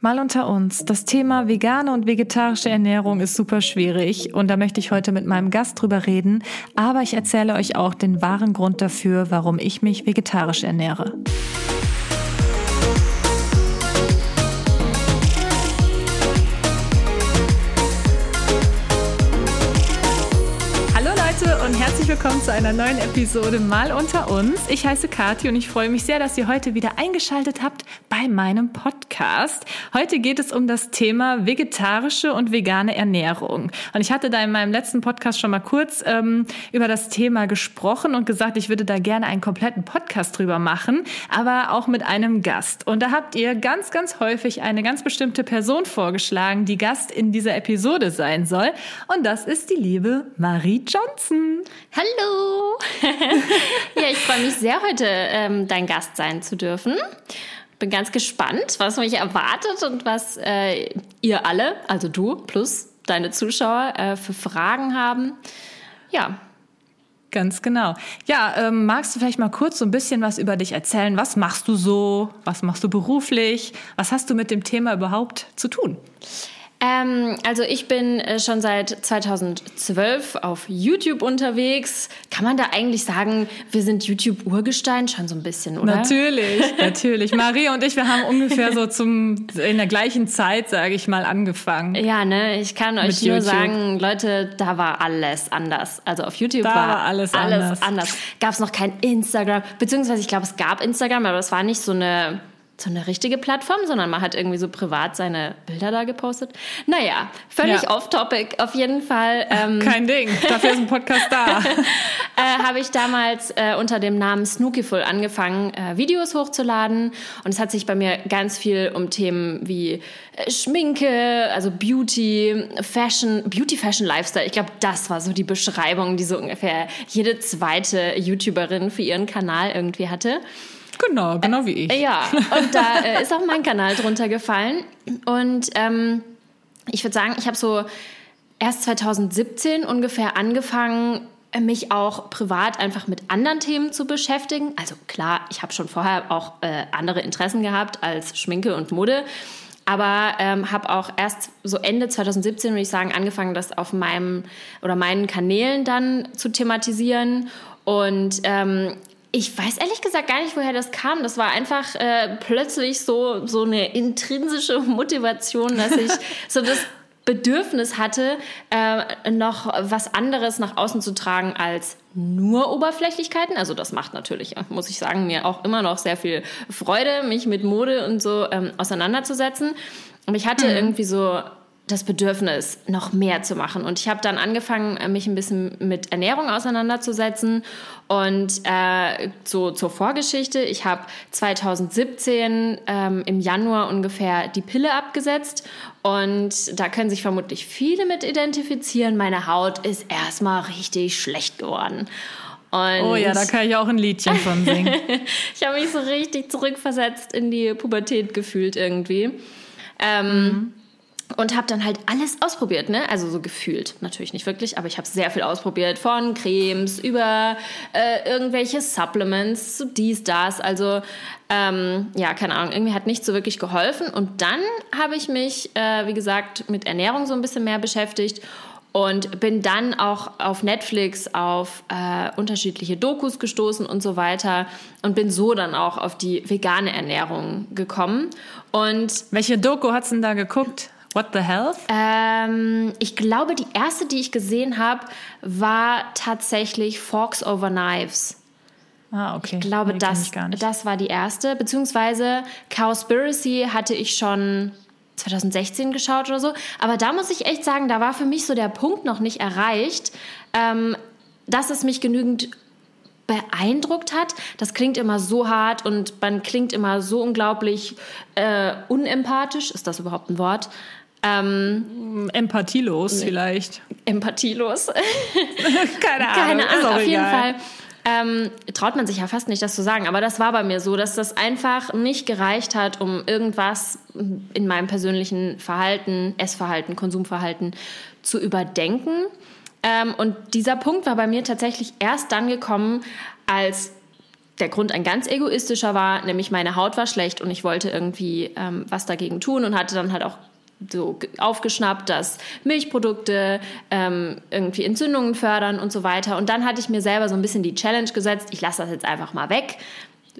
Mal unter uns. Das Thema vegane und vegetarische Ernährung ist super schwierig und da möchte ich heute mit meinem Gast drüber reden. Aber ich erzähle euch auch den wahren Grund dafür, warum ich mich vegetarisch ernähre. Willkommen zu einer neuen Episode Mal unter uns. Ich heiße Kathi und ich freue mich sehr, dass ihr heute wieder eingeschaltet habt bei meinem Podcast. Heute geht es um das Thema vegetarische und vegane Ernährung. Und ich hatte da in meinem letzten Podcast schon mal kurz ähm, über das Thema gesprochen und gesagt, ich würde da gerne einen kompletten Podcast drüber machen, aber auch mit einem Gast. Und da habt ihr ganz, ganz häufig eine ganz bestimmte Person vorgeschlagen, die Gast in dieser Episode sein soll. Und das ist die liebe Marie Johnson. Hallo! ja, ich freue mich sehr, heute ähm, dein Gast sein zu dürfen. Bin ganz gespannt, was mich erwartet und was äh, ihr alle, also du plus deine Zuschauer, äh, für Fragen haben. Ja, Ganz genau. Ja, ähm, magst du vielleicht mal kurz so ein bisschen was über dich erzählen? Was machst du so? Was machst du beruflich? Was hast du mit dem Thema überhaupt zu tun? Ähm, also ich bin äh, schon seit 2012 auf YouTube unterwegs. Kann man da eigentlich sagen, wir sind YouTube-Urgestein schon so ein bisschen, oder? Natürlich, natürlich. Maria und ich, wir haben ungefähr so zum in der gleichen Zeit, sage ich mal, angefangen. Ja, ne, ich kann euch nur YouTube. sagen, Leute, da war alles anders. Also auf YouTube da war, war alles, alles anders. anders. Gab es noch kein Instagram, beziehungsweise ich glaube, es gab Instagram, aber es war nicht so eine so eine richtige Plattform, sondern man hat irgendwie so privat seine Bilder da gepostet. Naja, völlig ja. off-topic auf jeden Fall. Ähm, Kein Ding, dafür ist ein Podcast da. äh, Habe ich damals äh, unter dem Namen Snookyful angefangen, äh, Videos hochzuladen. Und es hat sich bei mir ganz viel um Themen wie äh, Schminke, also Beauty, Fashion, Beauty, Fashion, Lifestyle. Ich glaube, das war so die Beschreibung, die so ungefähr jede zweite YouTuberin für ihren Kanal irgendwie hatte. Genau, genau wie ich. Ja, und da äh, ist auch mein Kanal drunter gefallen. Und ähm, ich würde sagen, ich habe so erst 2017 ungefähr angefangen, mich auch privat einfach mit anderen Themen zu beschäftigen. Also klar, ich habe schon vorher auch äh, andere Interessen gehabt als Schminke und Mode. Aber ähm, habe auch erst so Ende 2017, würde ich sagen, angefangen, das auf meinem oder meinen Kanälen dann zu thematisieren. Und ähm, ich weiß ehrlich gesagt gar nicht, woher das kam. Das war einfach äh, plötzlich so, so eine intrinsische Motivation, dass ich so das Bedürfnis hatte, äh, noch was anderes nach außen zu tragen als nur Oberflächlichkeiten. Also das macht natürlich, muss ich sagen, mir auch immer noch sehr viel Freude, mich mit Mode und so ähm, auseinanderzusetzen. Und ich hatte mhm. irgendwie so das Bedürfnis, noch mehr zu machen. Und ich habe dann angefangen, äh, mich ein bisschen mit Ernährung auseinanderzusetzen. Und äh, so zur Vorgeschichte, ich habe 2017 ähm, im Januar ungefähr die Pille abgesetzt. Und da können sich vermutlich viele mit identifizieren. Meine Haut ist erstmal richtig schlecht geworden. Und oh ja, da kann ich auch ein Liedchen von singen. ich habe mich so richtig zurückversetzt in die Pubertät gefühlt irgendwie. Ähm, mhm und habe dann halt alles ausprobiert, ne? Also so gefühlt, natürlich nicht wirklich, aber ich habe sehr viel ausprobiert, von Cremes über äh, irgendwelche Supplements, dies, das. Also ähm, ja, keine Ahnung, irgendwie hat nicht so wirklich geholfen. Und dann habe ich mich, äh, wie gesagt, mit Ernährung so ein bisschen mehr beschäftigt und bin dann auch auf Netflix auf äh, unterschiedliche Dokus gestoßen und so weiter und bin so dann auch auf die vegane Ernährung gekommen. Und welche Doku hat's denn da geguckt? What the Health? Ähm, ich glaube, die erste, die ich gesehen habe, war tatsächlich Forks Over Knives. Ah, okay. Ich glaube, nee, das, ich das war die erste. Beziehungsweise Cowspiracy hatte ich schon 2016 geschaut oder so. Aber da muss ich echt sagen, da war für mich so der Punkt noch nicht erreicht, ähm, dass es mich genügend beeindruckt hat. Das klingt immer so hart und man klingt immer so unglaublich äh, unempathisch. Ist das überhaupt ein Wort? Ähm, Empathielos vielleicht. Empathielos. Keine Ahnung. Keine Ahnung, auf egal. jeden Fall. Ähm, traut man sich ja fast nicht, das zu sagen. Aber das war bei mir so, dass das einfach nicht gereicht hat, um irgendwas in meinem persönlichen Verhalten, Essverhalten, Konsumverhalten zu überdenken. Ähm, und dieser Punkt war bei mir tatsächlich erst dann gekommen, als der Grund ein ganz egoistischer war, nämlich meine Haut war schlecht und ich wollte irgendwie ähm, was dagegen tun und hatte dann halt auch so aufgeschnappt, dass Milchprodukte ähm, irgendwie Entzündungen fördern und so weiter. Und dann hatte ich mir selber so ein bisschen die Challenge gesetzt, ich lasse das jetzt einfach mal weg.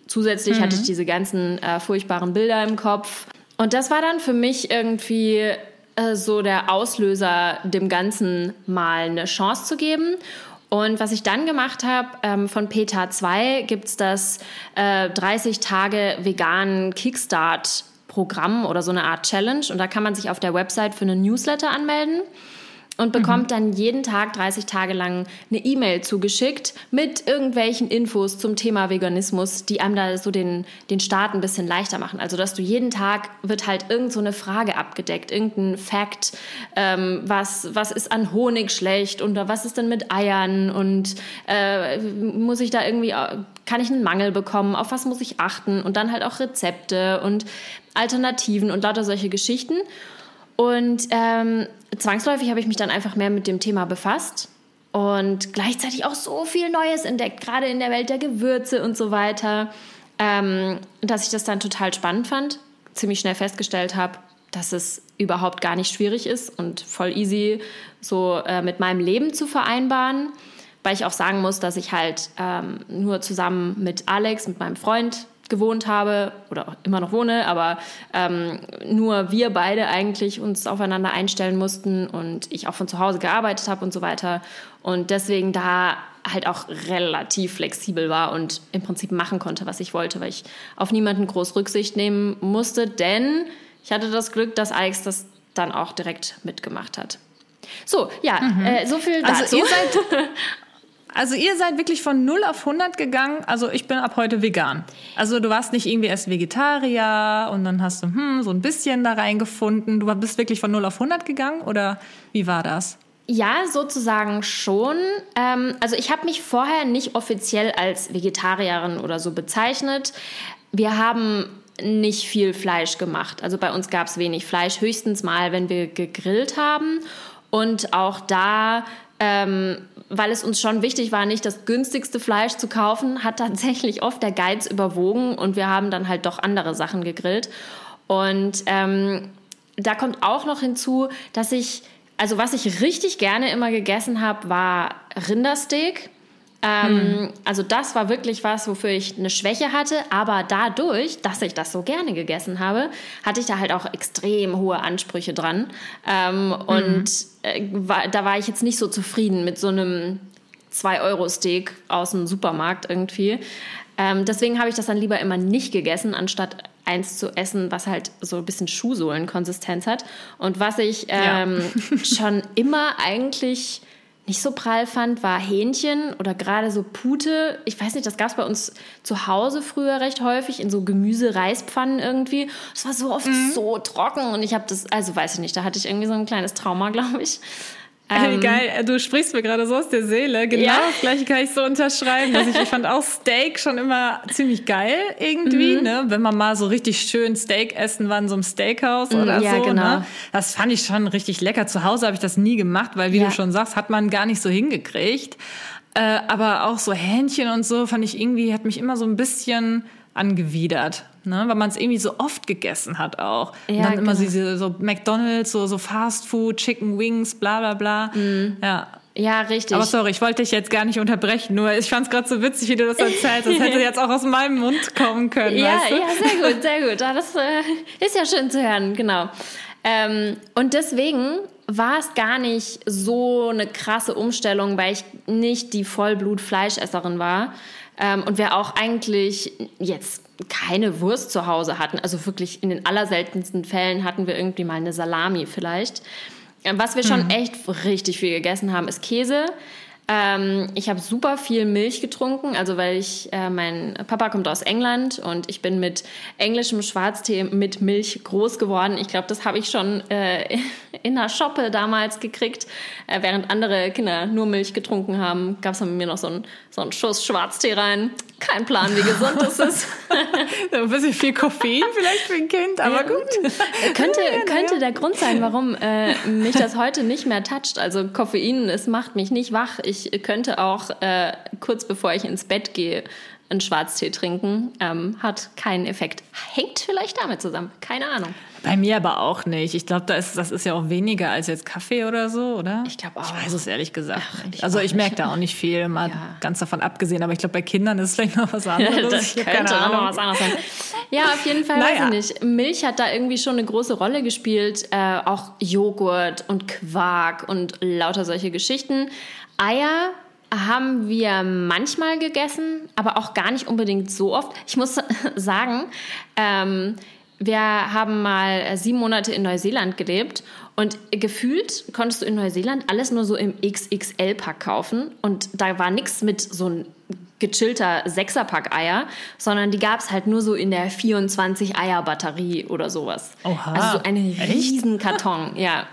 Zusätzlich mhm. hatte ich diese ganzen äh, furchtbaren Bilder im Kopf. Und das war dann für mich irgendwie äh, so der Auslöser, dem Ganzen mal eine Chance zu geben. Und was ich dann gemacht habe, ähm, von PETA 2 gibt es das äh, 30 Tage veganen Kickstart Programm oder so eine Art Challenge. Und da kann man sich auf der Website für einen Newsletter anmelden und bekommt mhm. dann jeden Tag 30 Tage lang eine E-Mail zugeschickt mit irgendwelchen Infos zum Thema Veganismus, die einem da so den, den Start ein bisschen leichter machen. Also, dass du jeden Tag wird halt irgend so eine Frage abgedeckt, irgendein Fact, ähm, was, was ist an Honig schlecht und was ist denn mit Eiern und äh, muss ich da irgendwie, kann ich einen Mangel bekommen, auf was muss ich achten und dann halt auch Rezepte und Alternativen und lauter solche Geschichten. Und ähm, zwangsläufig habe ich mich dann einfach mehr mit dem Thema befasst und gleichzeitig auch so viel Neues entdeckt, gerade in der Welt der Gewürze und so weiter, ähm, dass ich das dann total spannend fand, ziemlich schnell festgestellt habe, dass es überhaupt gar nicht schwierig ist und voll easy so äh, mit meinem Leben zu vereinbaren, weil ich auch sagen muss, dass ich halt ähm, nur zusammen mit Alex, mit meinem Freund, gewohnt habe oder immer noch wohne, aber ähm, nur wir beide eigentlich uns aufeinander einstellen mussten und ich auch von zu Hause gearbeitet habe und so weiter und deswegen da halt auch relativ flexibel war und im Prinzip machen konnte, was ich wollte, weil ich auf niemanden groß Rücksicht nehmen musste, denn ich hatte das Glück, dass Alex das dann auch direkt mitgemacht hat. So, ja, mhm. äh, so viel also dazu. Also ihr seid, Also ihr seid wirklich von 0 auf 100 gegangen. Also ich bin ab heute vegan. Also du warst nicht irgendwie erst Vegetarier und dann hast du hm, so ein bisschen da reingefunden. Du bist wirklich von 0 auf 100 gegangen oder wie war das? Ja, sozusagen schon. Ähm, also ich habe mich vorher nicht offiziell als Vegetarierin oder so bezeichnet. Wir haben nicht viel Fleisch gemacht. Also bei uns gab es wenig Fleisch, höchstens mal, wenn wir gegrillt haben. Und auch da ähm, weil es uns schon wichtig war, nicht das günstigste Fleisch zu kaufen, hat tatsächlich oft der Geiz überwogen und wir haben dann halt doch andere Sachen gegrillt. Und ähm, da kommt auch noch hinzu, dass ich, also was ich richtig gerne immer gegessen habe, war Rindersteak. Ähm, hm. Also das war wirklich was, wofür ich eine Schwäche hatte. Aber dadurch, dass ich das so gerne gegessen habe, hatte ich da halt auch extrem hohe Ansprüche dran. Ähm, hm. Und äh, war, da war ich jetzt nicht so zufrieden mit so einem 2-Euro-Steak aus dem Supermarkt irgendwie. Ähm, deswegen habe ich das dann lieber immer nicht gegessen, anstatt eins zu essen, was halt so ein bisschen Schuhsohlenkonsistenz hat. Und was ich ähm, ja. schon immer eigentlich nicht so prall fand, war Hähnchen oder gerade so Pute. Ich weiß nicht, das gab es bei uns zu Hause früher recht häufig in so Gemüse-Reispfannen irgendwie. Es war so oft mhm. so trocken und ich habe das, also weiß ich nicht, da hatte ich irgendwie so ein kleines Trauma, glaube ich. Ähm, Geil, du sprichst mir gerade so aus der Seele. Genau ja. das gleiche kann ich so unterschreiben. Also ich, ich, fand auch Steak schon immer ziemlich geil irgendwie, mhm. ne? Wenn man mal so richtig schön Steak essen war in so einem Steakhouse mhm, oder ja, so. Genau. Ne? Das fand ich schon richtig lecker. Zu Hause habe ich das nie gemacht, weil wie ja. du schon sagst, hat man gar nicht so hingekriegt. Äh, aber auch so Hähnchen und so fand ich irgendwie, hat mich immer so ein bisschen angewidert, ne? weil man es irgendwie so oft gegessen hat auch. Ja, und dann genau. immer diese so McDonalds, so, so Fast Food, Chicken Wings, bla bla bla. Mhm. Ja. Ja, richtig. Aber sorry, ich wollte dich jetzt gar nicht unterbrechen, nur ich fand es gerade so witzig, wie du das erzählst. Das hätte jetzt auch aus meinem Mund kommen können. ja, weißt du? ja, sehr gut, sehr gut. Das äh, ist ja schön zu hören, genau. Ähm, und deswegen war es gar nicht so eine krasse Umstellung, weil ich nicht die Vollblut-Fleischesserin war. Ähm, und wir auch eigentlich jetzt keine Wurst zu Hause hatten. Also wirklich in den allerseltensten Fällen hatten wir irgendwie mal eine Salami vielleicht. Ähm, was wir schon mhm. echt richtig viel gegessen haben, ist Käse. Ähm, ich habe super viel Milch getrunken, also weil ich, äh, mein Papa kommt aus England und ich bin mit englischem Schwarztee mit Milch groß geworden. Ich glaube, das habe ich schon äh, in der Shoppe damals gekriegt. Äh, während andere Kinder nur Milch getrunken haben, gab es mit mir noch so einen so einen Schuss Schwarztee rein. Kein Plan, wie gesund das ist. ein bisschen viel Koffein vielleicht für ein Kind, aber gut. Äh, könnte, könnte der Grund sein, warum äh, mich das heute nicht mehr toucht. Also Koffein, es macht mich nicht wach. Ich könnte auch äh, kurz bevor ich ins Bett gehe einen Schwarztee trinken ähm, hat keinen Effekt. Hängt vielleicht damit zusammen, keine Ahnung. Bei mir aber auch nicht. Ich glaube, da ist, das ist ja auch weniger als jetzt Kaffee oder so, oder? Ich glaube auch. Ich weiß es ehrlich gesagt Ach, nicht. Also ich merke da auch nicht viel, mal ja. ganz davon abgesehen. Aber ich glaube, bei Kindern ist es vielleicht noch was anderes. das könnte noch was anderes sein. Ja, auf jeden Fall, naja. weiß ich nicht. Milch hat da irgendwie schon eine große Rolle gespielt. Äh, auch Joghurt und Quark und lauter solche Geschichten. Eier haben wir manchmal gegessen, aber auch gar nicht unbedingt so oft. Ich muss sagen, ähm, wir haben mal äh, sieben Monate in Neuseeland gelebt und gefühlt konntest du in Neuseeland alles nur so im XXL-Pack kaufen und da war nichts mit so ein gechillter Sechserpack Eier, sondern die gab es halt nur so in der 24 Eier Batterie oder sowas. Oha. Also so einen riesen Karton, ja.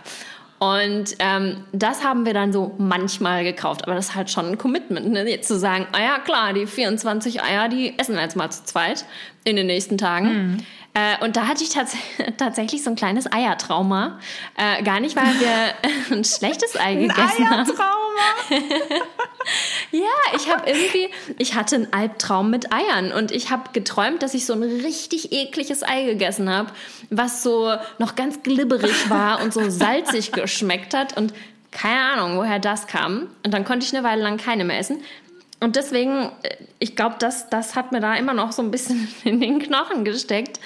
Und ähm, das haben wir dann so manchmal gekauft. Aber das ist halt schon ein Commitment, ne? jetzt zu sagen, ah ja klar, die 24 Eier, die essen wir jetzt mal zu zweit in den nächsten Tagen. Mhm. Äh, und da hatte ich tats tatsächlich so ein kleines Eiertrauma. Äh, gar nicht, weil wir ein schlechtes Ei gegessen ein Eiertrauma. haben. ja, ich habe irgendwie, ich hatte einen Albtraum mit Eiern und ich habe geträumt, dass ich so ein richtig ekliges Ei gegessen habe, was so noch ganz glibberig war und so salzig geschmeckt hat und keine Ahnung, woher das kam. Und dann konnte ich eine Weile lang keine mehr essen. Und deswegen, äh, ich glaube, das, das hat mir da immer noch so ein bisschen in den Knochen gesteckt.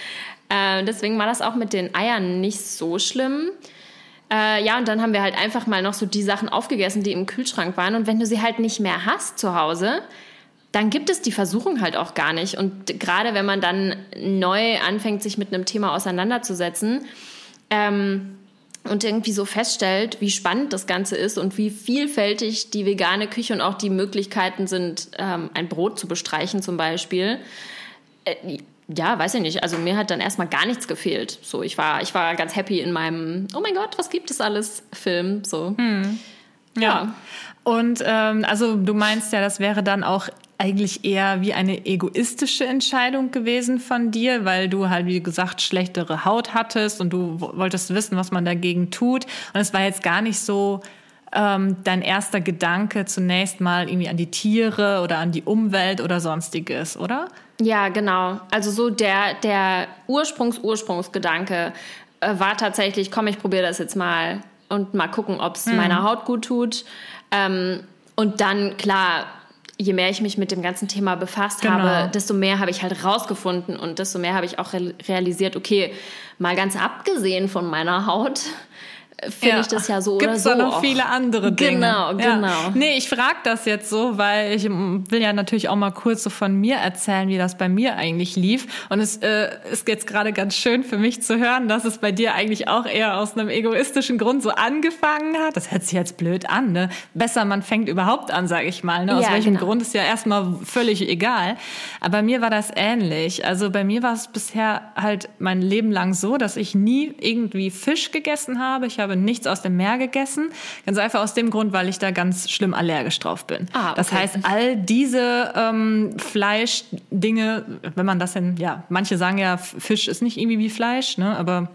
Äh, deswegen war das auch mit den Eiern nicht so schlimm. Äh, ja, und dann haben wir halt einfach mal noch so die Sachen aufgegessen, die im Kühlschrank waren. Und wenn du sie halt nicht mehr hast zu Hause, dann gibt es die Versuchung halt auch gar nicht. Und gerade wenn man dann neu anfängt, sich mit einem Thema auseinanderzusetzen, ähm, und irgendwie so feststellt, wie spannend das Ganze ist und wie vielfältig die vegane Küche und auch die Möglichkeiten sind, ähm, ein Brot zu bestreichen zum Beispiel. Äh, ja, weiß ich nicht. Also mir hat dann erstmal gar nichts gefehlt. So, ich war, ich war ganz happy in meinem, oh mein Gott, was gibt es alles Film. So. Hm. Ja. ja. Und ähm, also du meinst ja, das wäre dann auch eigentlich eher wie eine egoistische Entscheidung gewesen von dir, weil du halt, wie gesagt, schlechtere Haut hattest und du wolltest wissen, was man dagegen tut. Und es war jetzt gar nicht so ähm, dein erster Gedanke zunächst mal irgendwie an die Tiere oder an die Umwelt oder sonstiges, oder? Ja, genau. Also so der, der Ursprungs-Ursprungsgedanke äh, war tatsächlich, komm, ich probiere das jetzt mal und mal gucken, ob es hm. meiner Haut gut tut. Ähm, und dann, klar, je mehr ich mich mit dem ganzen Thema befasst genau. habe, desto mehr habe ich halt rausgefunden und desto mehr habe ich auch realisiert, okay, mal ganz abgesehen von meiner Haut, finde ja. ich das ja so Gibt's oder so. da noch viele andere Dinge. Genau, genau. Ja. Nee, ich frage das jetzt so, weil ich will ja natürlich auch mal kurz so von mir erzählen, wie das bei mir eigentlich lief. Und es äh, ist jetzt gerade ganz schön für mich zu hören, dass es bei dir eigentlich auch eher aus einem egoistischen Grund so angefangen hat. Das hört sich jetzt blöd an, ne? Besser, man fängt überhaupt an, sage ich mal. Ne? Aus ja, welchem genau. Grund ist ja erstmal völlig egal. Aber bei mir war das ähnlich. Also bei mir war es bisher halt mein Leben lang so, dass ich nie irgendwie Fisch gegessen habe. Ich habe habe nichts aus dem Meer gegessen. Ganz einfach aus dem Grund, weil ich da ganz schlimm allergisch drauf bin. Ah, okay. Das heißt, all diese ähm, Fleischdinge, wenn man das denn, ja, manche sagen ja, Fisch ist nicht irgendwie wie Fleisch, ne, aber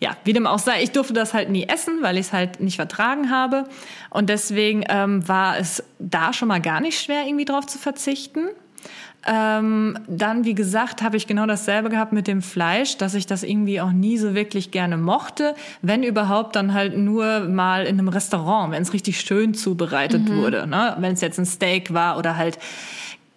ja, wie dem auch sei, ich durfte das halt nie essen, weil ich es halt nicht vertragen habe. Und deswegen ähm, war es da schon mal gar nicht schwer, irgendwie drauf zu verzichten. Ähm, dann, wie gesagt, habe ich genau dasselbe gehabt mit dem Fleisch, dass ich das irgendwie auch nie so wirklich gerne mochte. Wenn überhaupt, dann halt nur mal in einem Restaurant, wenn es richtig schön zubereitet mhm. wurde. Ne? Wenn es jetzt ein Steak war oder halt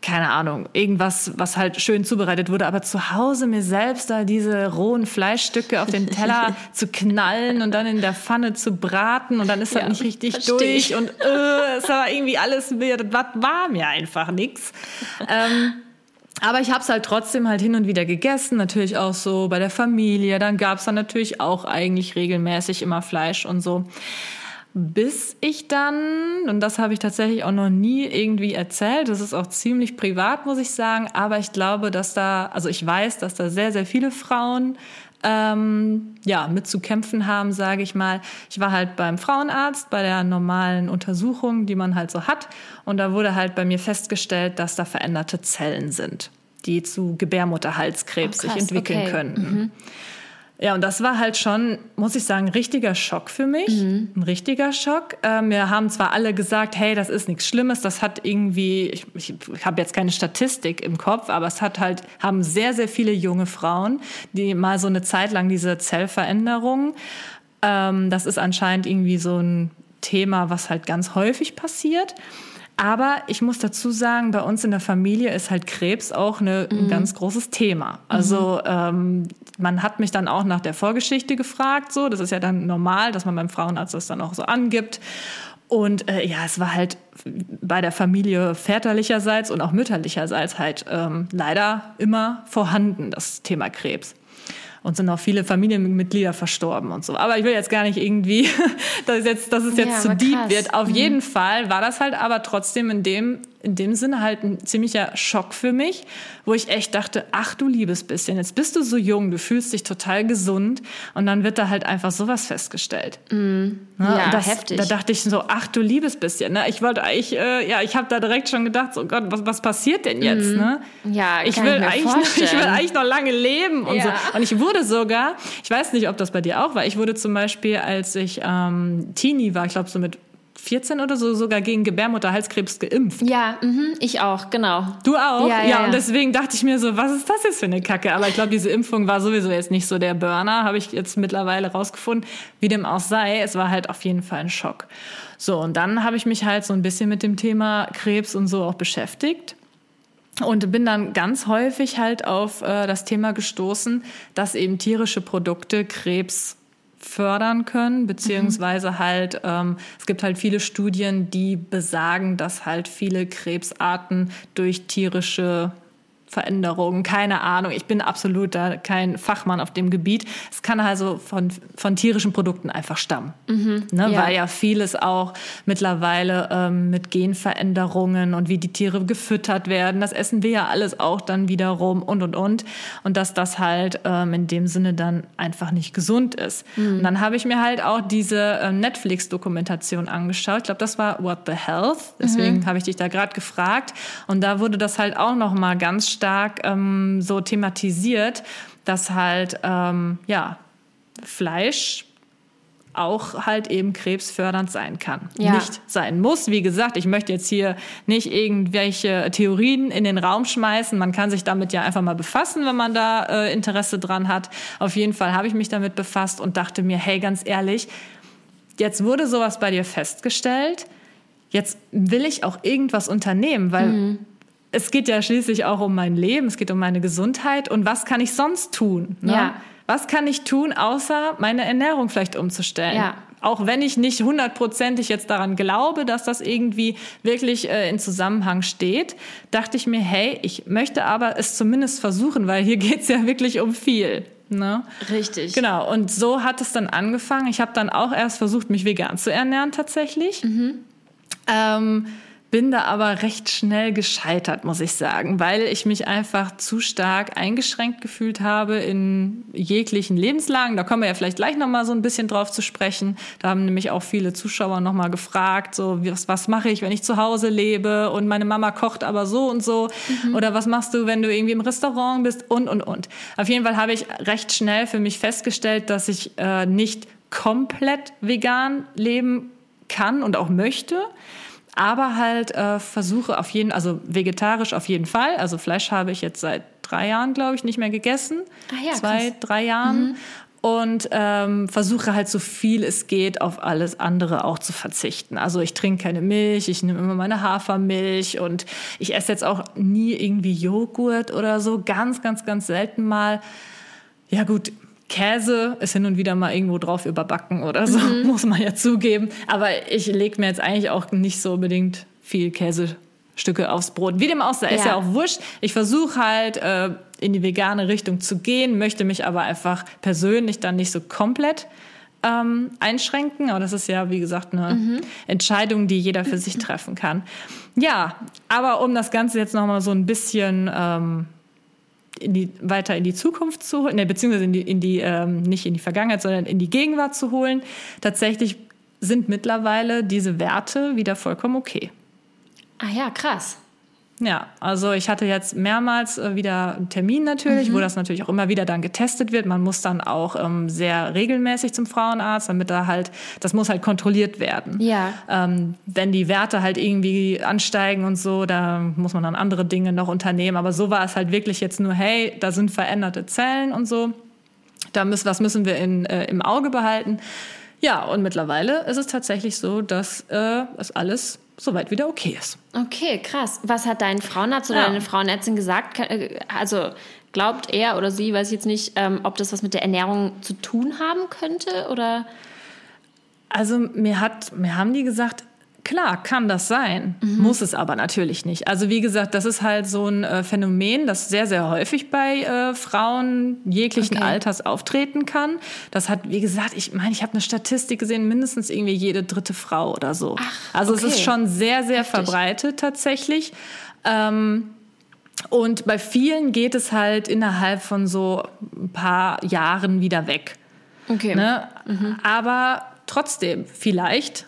keine Ahnung, irgendwas, was halt schön zubereitet wurde, aber zu Hause mir selbst da diese rohen Fleischstücke auf den Teller zu knallen und dann in der Pfanne zu braten und dann ist das ja, nicht richtig durch ich. und äh, es war irgendwie alles, das war mir einfach nix. Ähm, aber ich habe es halt trotzdem halt hin und wieder gegessen, natürlich auch so bei der Familie. Dann gab es dann natürlich auch eigentlich regelmäßig immer Fleisch und so bis ich dann, und das habe ich tatsächlich auch noch nie irgendwie erzählt, das ist auch ziemlich privat, muss ich sagen, aber ich glaube, dass da, also ich weiß, dass da sehr, sehr viele Frauen ähm, ja, mit zu kämpfen haben, sage ich mal. Ich war halt beim Frauenarzt bei der normalen Untersuchung, die man halt so hat. Und da wurde halt bei mir festgestellt, dass da veränderte Zellen sind, die zu Gebärmutterhalskrebs oh, sich entwickeln okay. können. Mhm. Ja, und das war halt schon, muss ich sagen, ein richtiger Schock für mich. Mhm. Ein richtiger Schock. Ähm, wir haben zwar alle gesagt, hey, das ist nichts Schlimmes, das hat irgendwie, ich, ich, ich habe jetzt keine Statistik im Kopf, aber es hat halt, haben sehr, sehr viele junge Frauen, die mal so eine Zeit lang diese Zellveränderung, ähm, das ist anscheinend irgendwie so ein Thema, was halt ganz häufig passiert. Aber ich muss dazu sagen, bei uns in der Familie ist halt Krebs auch eine, mhm. ein ganz großes Thema. Also mhm. ähm, man hat mich dann auch nach der Vorgeschichte gefragt. So, das ist ja dann normal, dass man beim Frauenarzt das dann auch so angibt. Und äh, ja, es war halt bei der Familie väterlicherseits und auch mütterlicherseits halt ähm, leider immer vorhanden, das Thema Krebs und sind auch viele Familienmitglieder verstorben und so. Aber ich will jetzt gar nicht irgendwie, dass es jetzt, dass es jetzt ja, zu deep wird. Auf mhm. jeden Fall war das halt aber trotzdem in dem in dem Sinne halt ein ziemlicher Schock für mich, wo ich echt dachte, ach du liebes bisschen, jetzt bist du so jung, du fühlst dich total gesund und dann wird da halt einfach sowas festgestellt. Mm. Ja, ja das, heftig. Da dachte ich so, ach du liebes bisschen. Ne? Ich wollte eigentlich, äh, ja, ich habe da direkt schon gedacht, so Gott, was, was passiert denn jetzt? Mm. Ne? Ja, ich will, ich, eigentlich noch, ich will eigentlich noch lange leben und ja. so. Und ich wurde sogar, ich weiß nicht, ob das bei dir auch war, ich wurde zum Beispiel, als ich ähm, Teenie war, ich glaube so mit 14 oder so sogar gegen Gebärmutterhalskrebs geimpft. Ja, mh, ich auch, genau. Du auch? Ja, ja, ja, und deswegen dachte ich mir so, was ist das jetzt für eine Kacke? Aber ich glaube, diese Impfung war sowieso jetzt nicht so der Burner, habe ich jetzt mittlerweile rausgefunden. Wie dem auch sei, es war halt auf jeden Fall ein Schock. So, und dann habe ich mich halt so ein bisschen mit dem Thema Krebs und so auch beschäftigt. Und bin dann ganz häufig halt auf äh, das Thema gestoßen, dass eben tierische Produkte Krebs fördern können, beziehungsweise mhm. halt, ähm, es gibt halt viele Studien, die besagen, dass halt viele Krebsarten durch tierische Veränderungen, keine Ahnung. Ich bin absolut da kein Fachmann auf dem Gebiet. Es kann also von, von tierischen Produkten einfach stammen. Mhm, ne? ja. Weil ja vieles auch mittlerweile ähm, mit Genveränderungen und wie die Tiere gefüttert werden, das essen wir ja alles auch dann wiederum und und und. Und dass das halt ähm, in dem Sinne dann einfach nicht gesund ist. Mhm. Und dann habe ich mir halt auch diese ähm, Netflix-Dokumentation angeschaut. Ich glaube, das war What the Health. Deswegen mhm. habe ich dich da gerade gefragt. Und da wurde das halt auch noch mal ganz stark stark ähm, so thematisiert, dass halt ähm, ja Fleisch auch halt eben krebsfördernd sein kann. Ja. Nicht sein muss. Wie gesagt, ich möchte jetzt hier nicht irgendwelche Theorien in den Raum schmeißen. Man kann sich damit ja einfach mal befassen, wenn man da äh, Interesse dran hat. Auf jeden Fall habe ich mich damit befasst und dachte mir, hey, ganz ehrlich, jetzt wurde sowas bei dir festgestellt. Jetzt will ich auch irgendwas unternehmen, weil mhm es geht ja schließlich auch um mein Leben, es geht um meine Gesundheit und was kann ich sonst tun? Ne? Ja. Was kann ich tun, außer meine Ernährung vielleicht umzustellen? Ja. Auch wenn ich nicht hundertprozentig jetzt daran glaube, dass das irgendwie wirklich äh, in Zusammenhang steht, dachte ich mir, hey, ich möchte aber es zumindest versuchen, weil hier geht's ja wirklich um viel. Ne? Richtig. Genau, und so hat es dann angefangen. Ich habe dann auch erst versucht, mich vegan zu ernähren tatsächlich. Mhm. Ähm, bin da aber recht schnell gescheitert, muss ich sagen, weil ich mich einfach zu stark eingeschränkt gefühlt habe in jeglichen Lebenslagen. Da kommen wir ja vielleicht gleich noch mal so ein bisschen drauf zu sprechen. Da haben nämlich auch viele Zuschauer noch mal gefragt, so was, was mache ich, wenn ich zu Hause lebe und meine Mama kocht aber so und so mhm. oder was machst du, wenn du irgendwie im Restaurant bist und und und. Auf jeden Fall habe ich recht schnell für mich festgestellt, dass ich äh, nicht komplett vegan leben kann und auch möchte aber halt äh, versuche auf jeden, also vegetarisch auf jeden Fall. Also Fleisch habe ich jetzt seit drei Jahren, glaube ich, nicht mehr gegessen. Ah ja, Zwei, krass. drei Jahren. Mhm. Und ähm, versuche halt so viel es geht auf alles andere auch zu verzichten. Also ich trinke keine Milch, ich nehme immer meine Hafermilch und ich esse jetzt auch nie irgendwie Joghurt oder so. Ganz, ganz, ganz selten mal. Ja gut, Käse ist hin und wieder mal irgendwo drauf überbacken oder so, mhm. muss man ja zugeben. Aber ich lege mir jetzt eigentlich auch nicht so unbedingt viel Käsestücke aufs Brot. Wie dem auch sei, ja. ist ja auch wurscht. Ich versuche halt äh, in die vegane Richtung zu gehen, möchte mich aber einfach persönlich dann nicht so komplett ähm, einschränken. Aber das ist ja, wie gesagt, eine mhm. Entscheidung, die jeder für sich treffen kann. Ja, aber um das Ganze jetzt nochmal so ein bisschen ähm, in die, weiter in die Zukunft zu holen, ne, beziehungsweise in die, in die ähm, nicht in die Vergangenheit, sondern in die Gegenwart zu holen. Tatsächlich sind mittlerweile diese Werte wieder vollkommen okay. Ah ja, krass. Ja, also ich hatte jetzt mehrmals äh, wieder einen Termin natürlich, mhm. wo das natürlich auch immer wieder dann getestet wird. Man muss dann auch ähm, sehr regelmäßig zum Frauenarzt, damit da halt, das muss halt kontrolliert werden. Ja. Ähm, wenn die Werte halt irgendwie ansteigen und so, da muss man dann andere Dinge noch unternehmen. Aber so war es halt wirklich jetzt nur, hey, da sind veränderte Zellen und so. Da müssen, was müssen wir in, äh, im Auge behalten? Ja, und mittlerweile ist es tatsächlich so, dass äh, es alles soweit wieder okay ist. Okay, krass. Was hat dein Frauenarzt oder ja. deine Frauenärztin gesagt? Äh, also glaubt er oder sie, weiß ich jetzt nicht, ähm, ob das was mit der Ernährung zu tun haben könnte oder? Also mir hat, mir haben die gesagt, Klar, kann das sein, mhm. muss es aber natürlich nicht. Also wie gesagt, das ist halt so ein äh, Phänomen, das sehr, sehr häufig bei äh, Frauen jeglichen okay. Alters auftreten kann. Das hat, wie gesagt, ich meine, ich habe eine Statistik gesehen, mindestens irgendwie jede dritte Frau oder so. Ach, also okay. es ist schon sehr, sehr Heftig. verbreitet tatsächlich. Ähm, und bei vielen geht es halt innerhalb von so ein paar Jahren wieder weg. Okay. Ne? Mhm. Aber trotzdem, vielleicht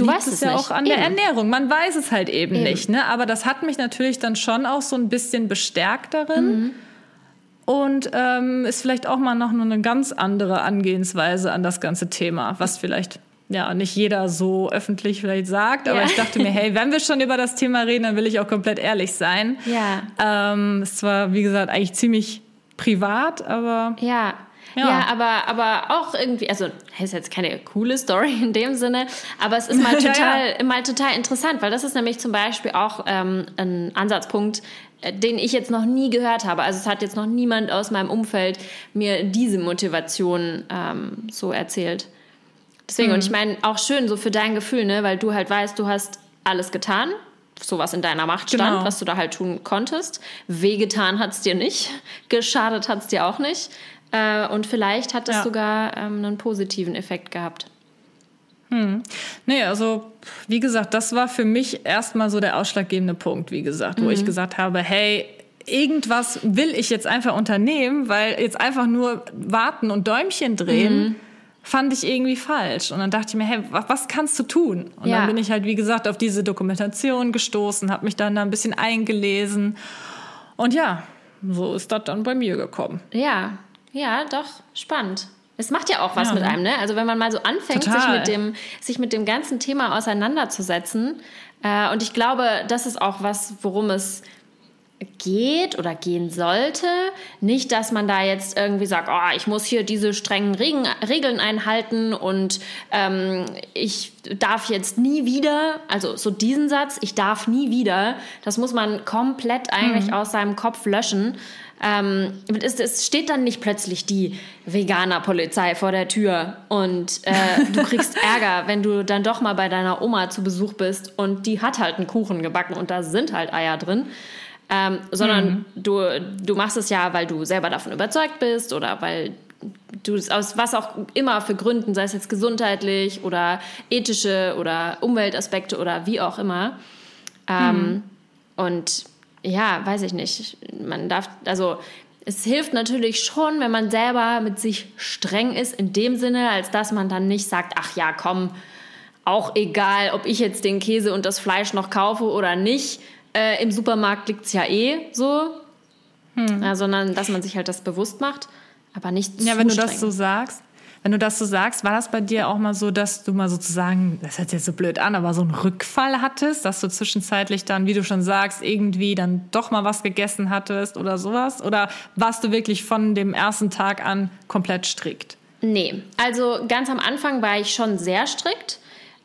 Du weißt es ja nicht. auch an eben. der Ernährung. Man weiß es halt eben, eben, nicht. Ne? Aber das hat mich natürlich dann schon auch so ein bisschen bestärkt darin. Mhm. Und ähm, ist vielleicht auch mal noch eine ganz andere Angehensweise an das ganze Thema, was vielleicht ja nicht jeder so öffentlich vielleicht sagt. Aber ja. ich dachte mir, hey, wenn wir schon über das Thema reden, dann will ich auch komplett ehrlich sein. Ja. Ähm, es war, wie gesagt, eigentlich ziemlich privat, aber. Ja, ja. ja, aber, aber auch irgendwie, also ist jetzt keine coole Story in dem Sinne, aber es ist mal total, ja, mal total interessant, weil das ist nämlich zum Beispiel auch ähm, ein Ansatzpunkt, äh, den ich jetzt noch nie gehört habe. Also es hat jetzt noch niemand aus meinem Umfeld mir diese Motivation ähm, so erzählt. Deswegen, mhm. und ich meine, auch schön so für dein Gefühl, ne, weil du halt weißt, du hast alles getan, sowas in deiner Macht stand, genau. was du da halt tun konntest. Wehgetan hat es dir nicht, geschadet hat es dir auch nicht. Äh, und vielleicht hat es ja. sogar ähm, einen positiven Effekt gehabt. Hm. Nee, also wie gesagt, das war für mich erstmal so der ausschlaggebende Punkt, wie gesagt, wo mhm. ich gesagt habe, hey, irgendwas will ich jetzt einfach unternehmen, weil jetzt einfach nur warten und Däumchen drehen. Mhm fand ich irgendwie falsch. Und dann dachte ich mir, hey, was kannst du tun? Und ja. dann bin ich halt, wie gesagt, auf diese Dokumentation gestoßen, habe mich dann da ein bisschen eingelesen. Und ja, so ist das dann bei mir gekommen. Ja, ja, doch, spannend. Es macht ja auch was ja, mit einem, ne? Also wenn man mal so anfängt, sich mit, dem, sich mit dem ganzen Thema auseinanderzusetzen. Äh, und ich glaube, das ist auch was, worum es geht oder gehen sollte. Nicht, dass man da jetzt irgendwie sagt, oh, ich muss hier diese strengen Regen, Regeln einhalten und ähm, ich darf jetzt nie wieder, also so diesen Satz, ich darf nie wieder, das muss man komplett eigentlich mhm. aus seinem Kopf löschen. Ähm, es, es, steht dann nicht plötzlich die Veganer-Polizei vor der Tür und äh, du kriegst Ärger, wenn du dann doch mal bei deiner Oma zu Besuch bist und die hat halt einen Kuchen gebacken und da sind halt Eier drin. Ähm, sondern mhm. du, du machst es ja, weil du selber davon überzeugt bist oder weil du es aus was auch immer für Gründen, sei es jetzt gesundheitlich oder ethische oder Umweltaspekte oder wie auch immer. Ähm, mhm. Und ja, weiß ich nicht. Man darf, also es hilft natürlich schon, wenn man selber mit sich streng ist, in dem Sinne, als dass man dann nicht sagt, ach ja, komm, auch egal, ob ich jetzt den Käse und das Fleisch noch kaufe oder nicht. Äh, Im Supermarkt liegt es ja eh so. Hm. Ja, sondern dass man sich halt das bewusst macht, aber nicht Ja, wenn du streng. das so sagst, wenn du das so sagst, war das bei dir auch mal so, dass du mal sozusagen, das hört sich jetzt so blöd an, aber so einen Rückfall hattest, dass du zwischenzeitlich dann, wie du schon sagst, irgendwie dann doch mal was gegessen hattest oder sowas? Oder warst du wirklich von dem ersten Tag an komplett strikt? Nee, also ganz am Anfang war ich schon sehr strikt.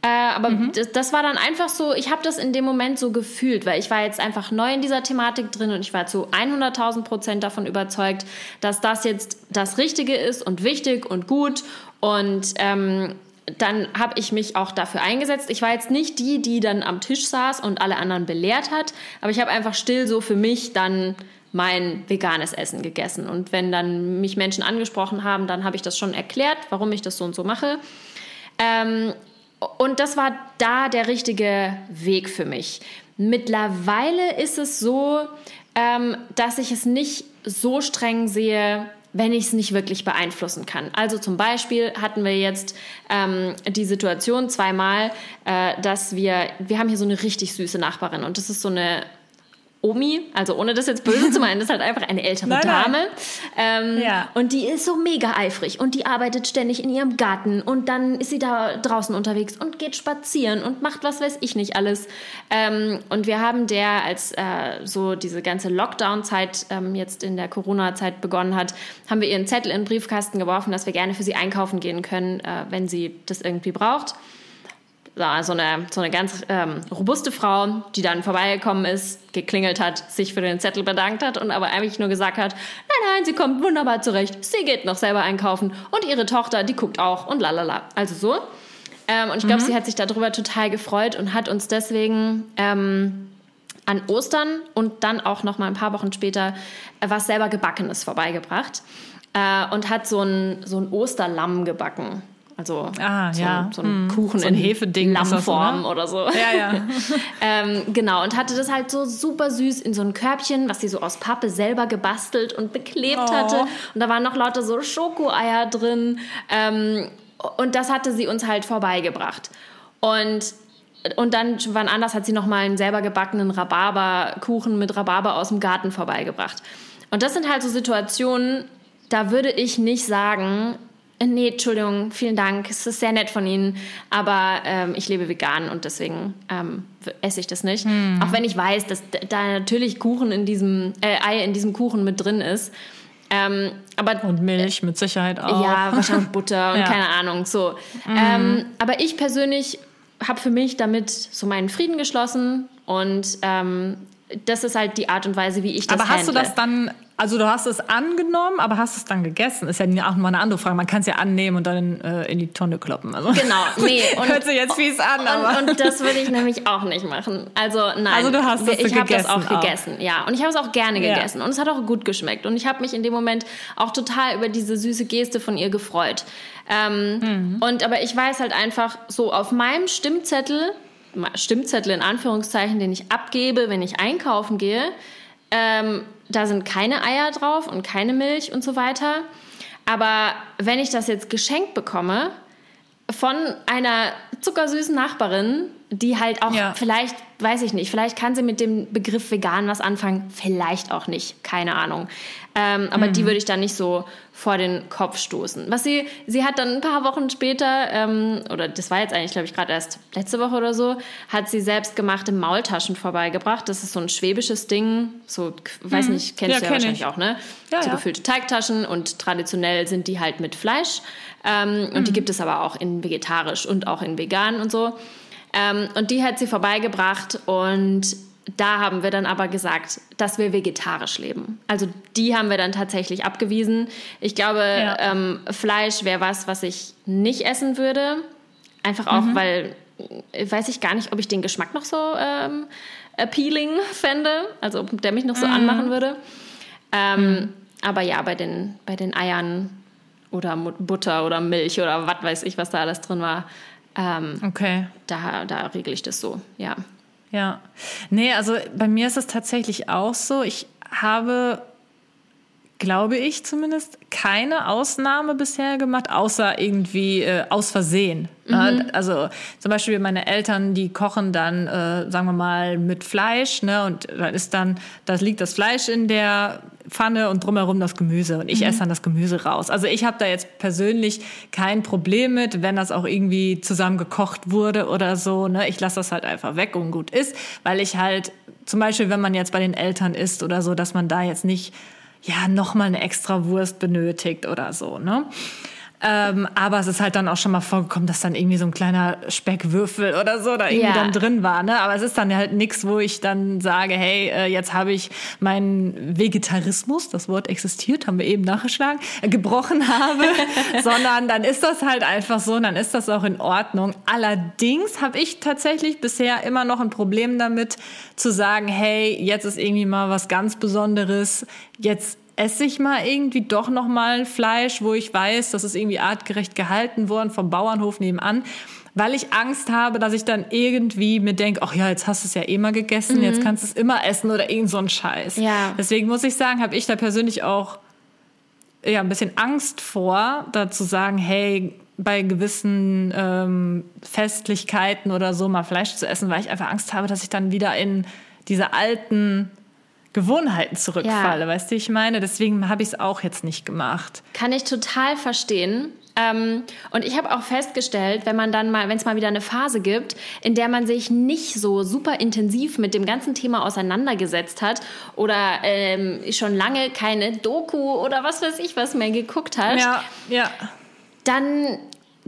Äh, aber mhm. das, das, war dann einfach so, ich habe das in dem Moment so gefühlt, weil ich war jetzt einfach neu in dieser Thematik drin und ich war zu 100.000 Prozent davon überzeugt, dass das jetzt das Richtige ist und wichtig und gut. Und ähm, dann habe ich mich auch dafür eingesetzt. Ich war jetzt nicht die, die dann am Tisch saß und alle anderen belehrt hat, aber ich habe einfach still so für mich dann mein veganes Essen gegessen. Und wenn dann mich Menschen angesprochen haben, dann habe ich das schon erklärt, warum ich das so und so mache. Ähm, und das war da der richtige Weg für mich. Mittlerweile ist es so, ähm, dass ich es nicht so streng sehe, wenn ich es nicht wirklich beeinflussen kann. Also zum Beispiel hatten wir jetzt ähm, die Situation zweimal, äh, dass wir, wir haben hier so eine richtig süße Nachbarin und das ist so eine Omi, also ohne das jetzt böse zu meinen, das ist halt einfach eine ältere Nein, nein. Dame. Ähm, Ja. Und die ist so mega eifrig und die arbeitet ständig in ihrem Garten und dann ist sie da draußen unterwegs und geht spazieren und macht was weiß ich nicht alles. Ähm, und wir haben der, als äh, so diese ganze Lockdown-Zeit ähm, jetzt in der Corona-Zeit begonnen hat, haben wir ihr einen Zettel in den Briefkasten geworfen, dass wir gerne für sie einkaufen gehen können, äh, wenn sie das irgendwie braucht ja, so eine, so eine ganz ähm, robuste Frau, die dann vorbeigekommen ist, geklingelt hat, sich für den Zettel bedankt hat und aber eigentlich nur gesagt hat, nein, nein, sie kommt wunderbar zurecht, sie geht noch selber einkaufen und ihre Tochter, die guckt auch und lalala. Also so. Ähm, und ich glaube, sie hat sich darüber total gefreut und hat uns deswegen ähm, an Ostern und dann auch noch mal ein paar Wochen später äh, was selber Gebackenes vorbeigebracht äh, und hat so ein, so ein Osterlamm gebacken. Also Ah, so, ja. ein, so ein Hm. Kuchen So ein in Hefeding Lammform oder? oder so. Ja, ja. ähm, genau, und hatte das halt so super süß in so ein Körbchen, was sie so aus Pappe selber gebastelt und beklebt Oh. hatte. Und da waren noch lauter so Schokoeier drin. Ähm, und das hatte sie uns halt vorbeigebracht. Und und dann wann anders hat sie noch mal einen selber gebackenen Rhabarberkuchen mit Rhabarber aus dem Garten vorbeigebracht. Und das sind halt so Situationen, da würde ich nicht sagen, nee, Entschuldigung, vielen Dank, es ist sehr nett von Ihnen, aber ähm, ich lebe vegan und deswegen ähm, esse ich das nicht. Auch wenn ich weiß, dass da natürlich Kuchen in diesem äh, Ei in diesem Kuchen mit drin ist. Ähm, aber Und Milch mit Sicherheit auch. ja, wahrscheinlich Butter und Ja. keine Ahnung, so. Ähm, aber ich persönlich habe für mich damit so meinen Frieden geschlossen und ähm, das ist halt die Art und Weise, wie ich das Aber hast du handle. das dann, also du hast es angenommen, aber hast es dann gegessen? Ist ja auch mal eine andere Frage. Man kann es ja annehmen und dann äh, in die Tonne kloppen. Also. Genau, nee. Und, Hört sich jetzt fies an, aber. und, und das würde ich nämlich auch nicht machen. Also nein. Also du hast das Ich habe das auch auch. gegessen, ja. Und ich habe es auch gerne Ja. gegessen. Und es hat auch gut geschmeckt. Und ich habe mich in dem Moment auch total über diese süße Geste von ihr gefreut. Ähm, Mhm. Und aber ich weiß halt einfach so auf meinem Stimmzettel, Stimmzettel in Anführungszeichen, den ich abgebe, wenn ich einkaufen gehe, ähm, da sind keine Eier drauf und keine Milch und so weiter. Aber wenn ich das jetzt geschenkt bekomme von einer zuckersüßen Nachbarin, die halt auch Ja. vielleicht, weiß ich nicht, vielleicht kann sie mit dem Begriff vegan was anfangen, vielleicht auch nicht, keine Ahnung. Ähm, aber Mhm. die würde ich dann nicht so vor den Kopf stoßen. Was sie, sie hat dann ein paar Wochen später, ähm, oder das war jetzt eigentlich, glaube ich, gerade erst letzte Woche oder so, hat sie selbstgemachte Maultaschen vorbeigebracht. Das ist so ein schwäbisches Ding, so, weiß nicht, kennst Mhm. Ja, du ja kenn wahrscheinlich ich. auch, ne? Ja, so ja. gefüllte Teigtaschen und traditionell sind die halt mit Fleisch. Ähm, und die Mhm. gibt es aber auch in vegetarisch und auch in vegan und so. Ähm, und die hat sie vorbeigebracht und da haben wir dann aber gesagt, dass wir vegetarisch leben. Also die haben wir dann tatsächlich abgewiesen. Ich glaube, Ja. ähm, Fleisch wäre was, was ich nicht essen würde. Einfach auch, Mhm. weil äh, weiß ich gar nicht, ob ich den Geschmack noch so ähm, appealing fände. Also ob der mich noch Mhm. so anmachen würde. Ähm, Aber ja, bei den, bei den Eiern oder Butter oder Milch oder was weiß ich, was da alles drin war, ähm, Okay. da, da regle ich das so, ja. Ja. Nee, also bei mir ist es tatsächlich auch so. Ich habe, glaube ich zumindest, keine Ausnahme bisher gemacht, außer irgendwie äh, aus Versehen. Ne? Also zum Beispiel meine Eltern, die kochen dann, äh, sagen wir mal, mit Fleisch, ne? Und da ist dann, da liegt das Fleisch in der Pfanne und drumherum das Gemüse und ich esse dann das Gemüse raus. Also ich habe da jetzt persönlich kein Problem mit, wenn das auch irgendwie zusammen gekocht wurde oder so. Ne? Ich lasse das halt einfach weg und gut ist, weil ich halt zum Beispiel, wenn man jetzt bei den Eltern isst oder so, dass man da jetzt nicht ja nochmal eine extra Wurst benötigt oder so. Ne? Ähm, aber es ist halt dann auch schon mal vorgekommen, dass dann irgendwie so ein kleiner Speckwürfel oder so da irgendwie Ja. dann drin war. Ne? Aber es ist dann halt nichts, wo ich dann sage, hey, äh, jetzt habe ich meinen Vegetarismus, das Wort existiert, haben wir eben nachgeschlagen, äh, gebrochen habe, sondern dann ist das halt einfach so, und dann ist das auch in Ordnung. Allerdings habe ich tatsächlich bisher immer noch ein Problem damit zu sagen, hey, jetzt ist irgendwie mal was ganz Besonderes, jetzt esse ich mal irgendwie doch noch mal Fleisch, wo ich weiß, das ist irgendwie artgerecht gehalten worden vom Bauernhof nebenan, weil ich Angst habe, dass ich dann irgendwie mir denke, ach ja, jetzt hast du es ja eh mal gegessen, jetzt kannst du es immer essen oder irgend so ein Scheiß. Ja. Deswegen muss ich sagen, habe ich da persönlich auch ja, ein bisschen Angst vor, da zu sagen, hey, bei gewissen ähm, Festlichkeiten oder so mal Fleisch zu essen, weil ich einfach Angst habe, dass ich dann wieder in diese alten Gewohnheiten zurückfalle. Ja. Weißt du, ich meine, deswegen habe ich es auch jetzt nicht gemacht. Kann ich total verstehen. Ähm, und ich habe auch festgestellt, wenn man dann mal, wenn es mal wieder eine Phase gibt, in der man sich nicht so super intensiv mit dem ganzen Thema auseinandergesetzt hat oder ähm, schon lange keine Doku oder was weiß ich was mehr geguckt hat, ja, ja. dann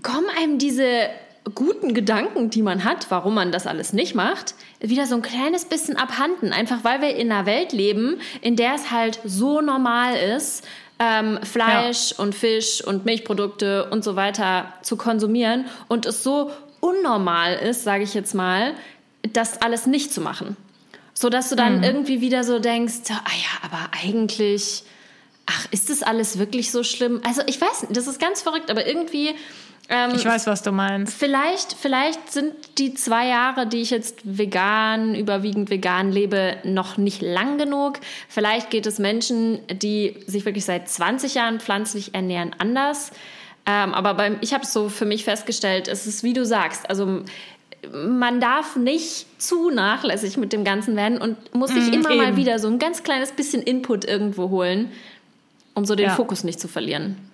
kommen einem diese guten Gedanken, die man hat, warum man das alles nicht macht, wieder so ein kleines bisschen abhanden. Einfach weil wir in einer Welt leben, in der es halt so normal ist, ähm, Fleisch ja. und Fisch und Milchprodukte und so weiter zu konsumieren und es so unnormal ist, sage ich jetzt mal, das alles nicht zu machen. So dass du dann mhm. irgendwie wieder so denkst, ah ja, aber eigentlich, ach, ist das alles wirklich so schlimm? Also ich weiß, das ist ganz verrückt, aber irgendwie ähm, ich weiß, was du meinst. Vielleicht, vielleicht sind die zwei Jahre, die ich jetzt vegan, überwiegend vegan lebe, noch nicht lang genug. Vielleicht geht es Menschen, die sich wirklich seit 20 Jahren pflanzlich ernähren, anders. Ähm, aber beim, ich habe es so für mich festgestellt, es ist wie du sagst, also man darf nicht zu nachlässig mit dem Ganzen werden und muss sich mm, immer eben. mal wieder so ein ganz kleines bisschen Input irgendwo holen, um so den ja. Fokus nicht zu verlieren.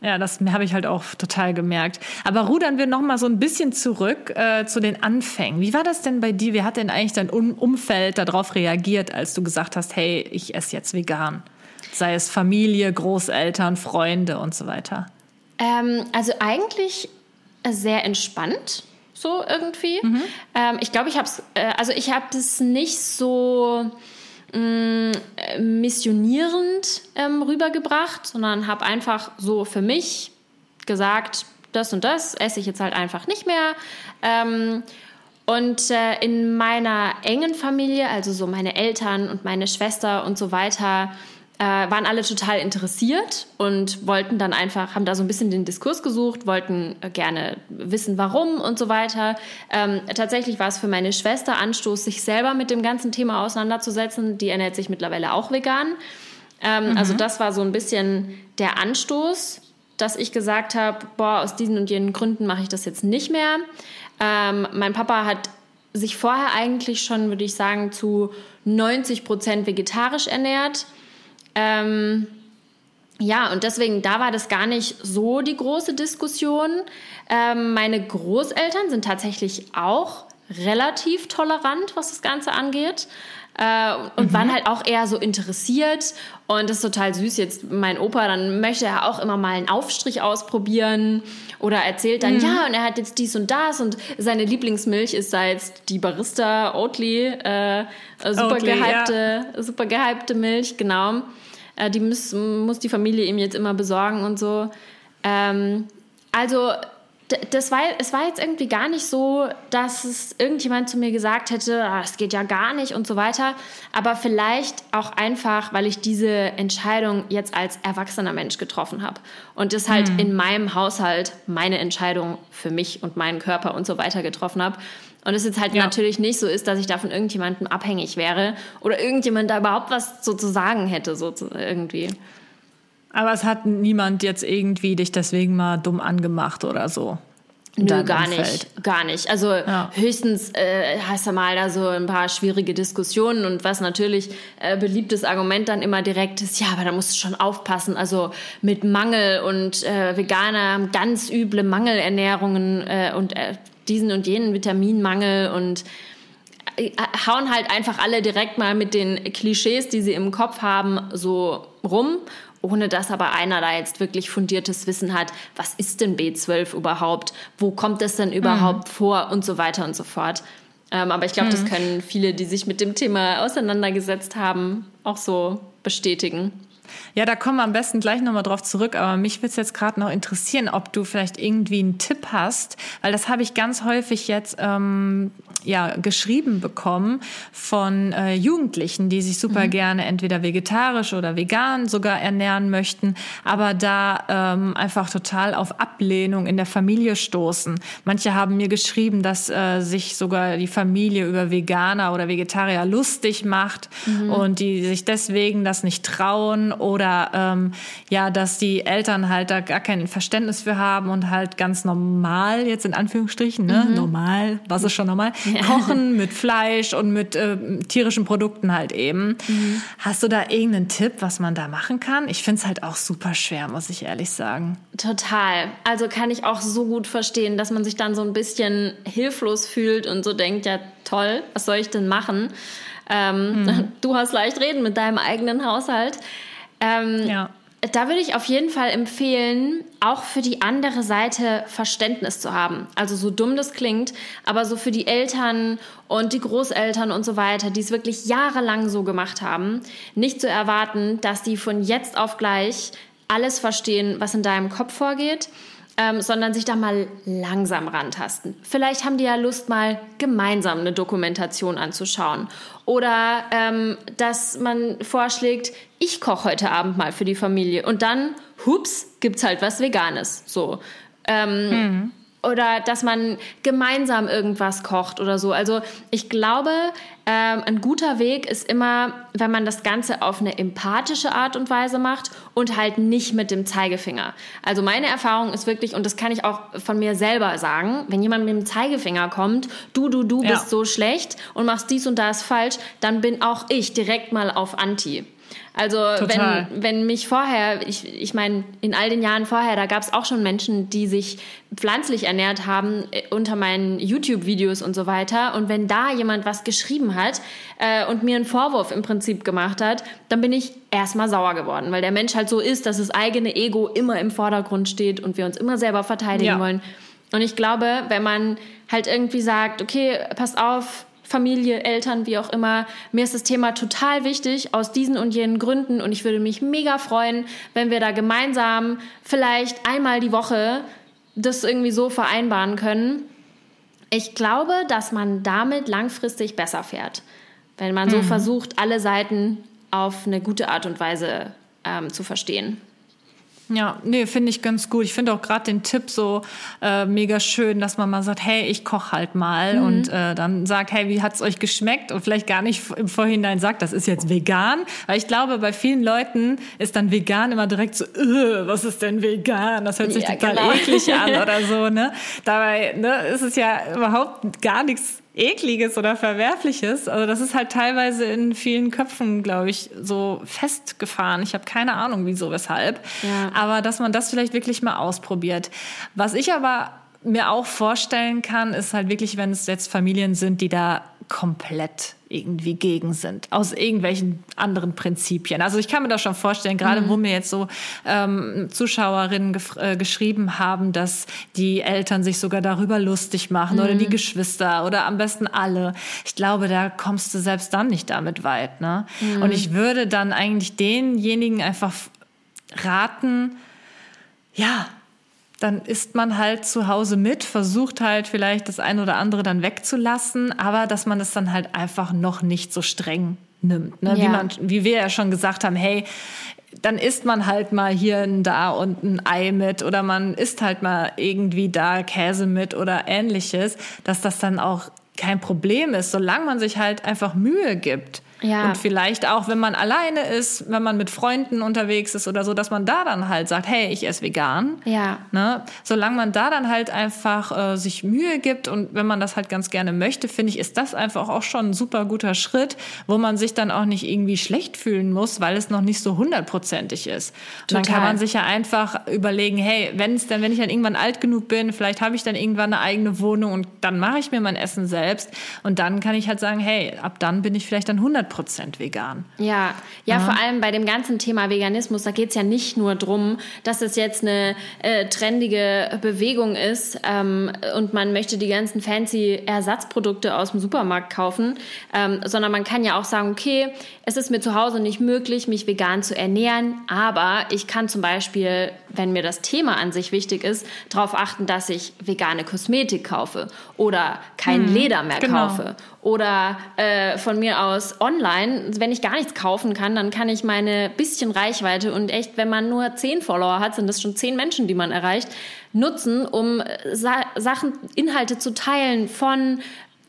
Ja, das habe ich halt auch total gemerkt. Aber rudern wir noch mal so ein bisschen zurück äh, zu den Anfängen. Wie war das denn bei dir? Wie hat denn eigentlich dein Umfeld darauf reagiert, als du gesagt hast, hey, ich esse jetzt vegan? Sei es Familie, Großeltern, Freunde und so weiter. Ähm, also eigentlich sehr entspannt, so irgendwie. Mhm. Ähm, ich glaube, ich habe es, äh, also ich habe es nicht so mm, missionierend ähm, rübergebracht, sondern habe einfach so für mich gesagt, das und das esse ich jetzt halt einfach nicht mehr. Ähm, und äh, in meiner engen Familie, also so meine Eltern und meine Schwester und so weiter, äh, waren alle total interessiert und wollten dann einfach, haben da so ein bisschen den Diskurs gesucht, wollten äh, gerne wissen, warum und so weiter. Ähm, tatsächlich war es für meine Schwester Anstoß, sich selber mit dem ganzen Thema auseinanderzusetzen. Die ernährt sich mittlerweile auch vegan. Ähm, mhm. Also das war so ein bisschen der Anstoß, dass ich gesagt habe, boah, aus diesen und jenen Gründen mache ich das jetzt nicht mehr. Ähm, mein Papa hat sich vorher eigentlich schon, würde ich sagen, zu 90 Prozent vegetarisch ernährt ähm, ja, und deswegen, da war das gar nicht so die große Diskussion. Ähm, meine Großeltern sind tatsächlich auch relativ tolerant, was das Ganze angeht. Äh, und mhm. waren halt auch eher so interessiert. Und das ist total süß. Jetzt mein Opa, dann möchte er auch immer mal einen Aufstrich ausprobieren oder erzählt dann, mhm. ja, und er hat jetzt dies und das und seine Lieblingsmilch ist da jetzt die Barista Oatly, äh, super, Oatly, gehypte, ja. super gehypte Milch, genau. Äh, die muss, muss die Familie ihm jetzt immer besorgen und so. Ähm, also das war, es war jetzt irgendwie gar nicht so, dass es irgendjemand zu mir gesagt hätte, ah, das geht ja gar nicht und so weiter. Aber vielleicht auch einfach, weil ich diese Entscheidung jetzt als erwachsener Mensch getroffen habe. Und das halt hm. in meinem Haushalt meine Entscheidung für mich und meinen Körper und so weiter getroffen habe. Und es jetzt halt ja. natürlich nicht so ist, dass ich da von irgendjemandem abhängig wäre oder irgendjemand da überhaupt was so zu sagen hätte, so irgendwie. Aber es hat niemand jetzt irgendwie dich deswegen mal dumm angemacht oder so. Nö, gar Umfeld. nicht, gar nicht. Also ja. höchstens äh, hast du mal da so ein paar schwierige Diskussionen und was natürlich äh, beliebtes Argument dann immer direkt ist, ja, aber da musst du schon aufpassen. Also mit Mangel und äh, Veganer haben ganz üble Mangelernährungen äh, und äh, diesen und jenen Vitaminmangel und äh, hauen halt einfach alle direkt mal mit den Klischees, die sie im Kopf haben, so rum, ohne dass aber einer da jetzt wirklich fundiertes Wissen hat, was ist denn B12 überhaupt, wo kommt das denn überhaupt mhm. vor und so weiter und so fort. Ähm, aber ich glaube, mhm. das können viele, die sich mit dem Thema auseinandergesetzt haben, auch so bestätigen. Ja, da kommen wir am besten gleich nochmal drauf zurück, aber mich würde es jetzt gerade noch interessieren, ob du vielleicht irgendwie einen Tipp hast, weil das habe ich ganz häufig jetzt ähm, ja, geschrieben bekommen von äh, Jugendlichen, die sich super mhm. gerne entweder vegetarisch oder vegan sogar ernähren möchten, aber da ähm, einfach total auf Ablehnung in der Familie stoßen. Manche haben mir geschrieben, dass äh, sich sogar die Familie über Veganer oder Vegetarier lustig macht mhm. und die sich deswegen das nicht trauen oder ähm, ja, dass die Eltern halt da gar kein Verständnis für haben und halt ganz normal, jetzt in Anführungsstrichen, ne, mhm. normal, was ist schon normal, ja. kochen mit Fleisch und mit äh, tierischen Produkten halt eben. Mhm. Hast du da irgendeinen Tipp, was man da machen kann? Ich finde es halt auch super schwer, muss ich ehrlich sagen. Total. Also kann ich auch so gut verstehen, dass man sich dann so ein bisschen hilflos fühlt und so denkt, ja toll, was soll ich denn machen? Ähm, mhm. Du hast leicht reden mit deinem eigenen Haushalt. Ähm, ja. Da würde ich auf jeden Fall empfehlen, auch für die andere Seite Verständnis zu haben. Also so dumm das klingt, aber so für die Eltern und die Großeltern und so weiter, die es wirklich jahrelang so gemacht haben, nicht zu erwarten, dass die von jetzt auf gleich alles verstehen, was in deinem Kopf vorgeht ähm, sondern sich da mal langsam rantasten. Vielleicht haben die ja Lust, mal gemeinsam eine Dokumentation anzuschauen. Oder ähm, dass man vorschlägt, ich koche heute Abend mal für die Familie. Und dann, hups, gibt's halt was Veganes. So. Ähm, mhm oder dass man gemeinsam irgendwas kocht oder so. Also ich glaube, ähm, ein guter Weg ist immer, wenn man das Ganze auf eine empathische Art und Weise macht und halt nicht mit dem Zeigefinger. Also meine Erfahrung ist wirklich, und das kann ich auch von mir selber sagen, wenn jemand mit dem Zeigefinger kommt, du, du, du ja. bist so schlecht und machst dies und das falsch, dann bin auch ich direkt mal auf Anti. Also wenn, wenn mich vorher, ich, ich meine, in all den Jahren vorher, da gab es auch schon Menschen, die sich pflanzlich ernährt haben äh, unter meinen YouTube-Videos und so weiter. Und wenn da jemand was geschrieben hat äh, und mir einen Vorwurf im Prinzip gemacht hat, dann bin ich erstmal sauer geworden, weil der Mensch halt so ist, dass das eigene Ego immer im Vordergrund steht und wir uns immer selber verteidigen ja. wollen. Und ich glaube, wenn man halt irgendwie sagt, okay, passt auf, Familie, Eltern, wie auch immer. Mir ist das Thema total wichtig aus diesen und jenen Gründen und ich würde mich mega freuen, wenn wir da gemeinsam vielleicht einmal die Woche das irgendwie so vereinbaren können. Ich glaube, dass man damit langfristig besser fährt, wenn man so mhm. versucht, alle Seiten auf eine gute Art und Weise ähm, zu verstehen. Ja, nee, finde ich ganz gut. Ich finde auch gerade den Tipp so äh, mega schön, dass man mal sagt, hey, ich koche halt mal mhm. und äh, dann sagt, hey, wie hat's euch geschmeckt? Und vielleicht gar nicht im Vorhinein sagt, das ist jetzt vegan. Weil ich glaube, bei vielen Leuten ist dann vegan immer direkt so, was ist denn vegan? Das hört sich ja, total genau. eklig an oder so. Ne? Dabei ne, ist es ja überhaupt gar nichts Ekliges oder Verwerfliches. Also das ist halt teilweise in vielen Köpfen, glaube ich, so festgefahren. Ich habe keine Ahnung, wieso, weshalb. Ja. Aber dass man das vielleicht wirklich mal ausprobiert. Was ich aber mir auch vorstellen kann, ist halt wirklich, wenn es jetzt Familien sind, die da komplett irgendwie gegen sind, aus irgendwelchen anderen Prinzipien. Also ich kann mir das schon vorstellen, gerade mhm. wo mir jetzt so ähm, Zuschauerinnen äh, geschrieben haben, dass die Eltern sich sogar darüber lustig machen mhm. oder die mhm. Geschwister oder am besten alle. Ich glaube, da kommst du selbst dann nicht damit weit. Ne? Mhm. Und ich würde dann eigentlich denjenigen einfach raten, ja, dann isst man halt zu Hause mit, versucht halt vielleicht das eine oder andere dann wegzulassen, aber dass man es dann halt einfach noch nicht so streng nimmt. Ne? Ja. Wie, man, wie wir ja schon gesagt haben, hey, dann isst man halt mal hier ein da und ein Ei mit oder man isst halt mal irgendwie da Käse mit oder ähnliches, dass das dann auch kein Problem ist, solange man sich halt einfach Mühe gibt. Ja. Und vielleicht auch, wenn man alleine ist, wenn man mit Freunden unterwegs ist oder so, dass man da dann halt sagt, hey, ich esse vegan. Ja. Ne? Solange man da dann halt einfach äh, sich Mühe gibt und wenn man das halt ganz gerne möchte, finde ich, ist das einfach auch schon ein super guter Schritt, wo man sich dann auch nicht irgendwie schlecht fühlen muss, weil es noch nicht so hundertprozentig ist. Total. Dann kann man sich ja einfach überlegen, hey, wenn es dann, wenn ich dann irgendwann alt genug bin, vielleicht habe ich dann irgendwann eine eigene Wohnung und dann mache ich mir mein Essen selbst und dann kann ich halt sagen, hey, ab dann bin ich vielleicht dann 100 100% vegan. Ja, ja, ja, vor allem bei dem ganzen Thema Veganismus, da geht es ja nicht nur darum, dass es jetzt eine äh, trendige Bewegung ist ähm, und man möchte die ganzen fancy Ersatzprodukte aus dem Supermarkt kaufen, ähm, sondern man kann ja auch sagen, okay, es ist mir zu Hause nicht möglich, mich vegan zu ernähren, aber ich kann zum Beispiel, wenn mir das Thema an sich wichtig ist, darauf achten, dass ich vegane Kosmetik kaufe oder kein hm, Leder mehr genau. kaufe oder äh, von mir aus online, wenn ich gar nichts kaufen kann, dann kann ich meine bisschen Reichweite und echt, wenn man nur zehn Follower hat, sind das schon zehn Menschen, die man erreicht, nutzen, um äh, Sa Sachen, Inhalte zu teilen von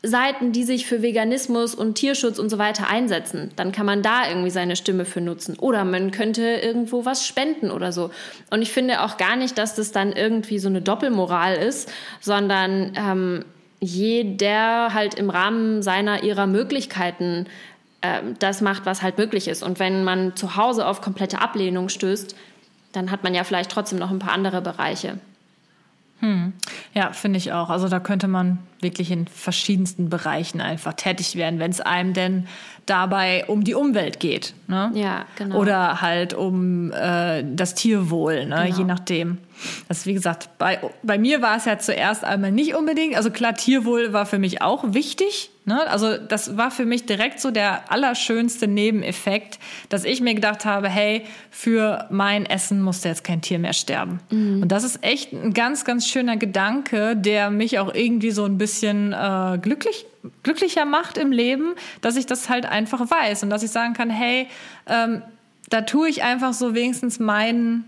Seiten, die sich für Veganismus und Tierschutz und so weiter einsetzen. Dann kann man da irgendwie seine Stimme für nutzen. Oder man könnte irgendwo was spenden oder so. Und ich finde auch gar nicht, dass das dann irgendwie so eine Doppelmoral ist, sondern ähm, jeder halt im Rahmen seiner ihrer Möglichkeiten äh, das macht, was halt möglich ist. Und wenn man zu Hause auf komplette Ablehnung stößt, dann hat man ja vielleicht trotzdem noch ein paar andere Bereiche. Hm. Ja, finde ich auch. Also da könnte man wirklich in verschiedensten Bereichen einfach tätig werden, wenn es einem denn dabei um die Umwelt geht. Ne? Ja, genau. Oder halt um äh, das Tierwohl, ne? Genau. je nachdem. Das ist, wie gesagt, bei, bei mir war es ja zuerst einmal nicht unbedingt. Also klar, Tierwohl war für mich auch wichtig. Ne? Also das war für mich direkt so der allerschönste Nebeneffekt, dass ich mir gedacht habe, hey, für mein Essen musste jetzt kein Tier mehr sterben. Mhm. Und das ist echt ein ganz, ganz schöner Gedanke, der mich auch irgendwie so ein bisschen äh, glücklich glücklicher macht im Leben, dass ich das halt einfach weiß und dass ich sagen kann, hey, ähm, da tue ich einfach so wenigstens meinen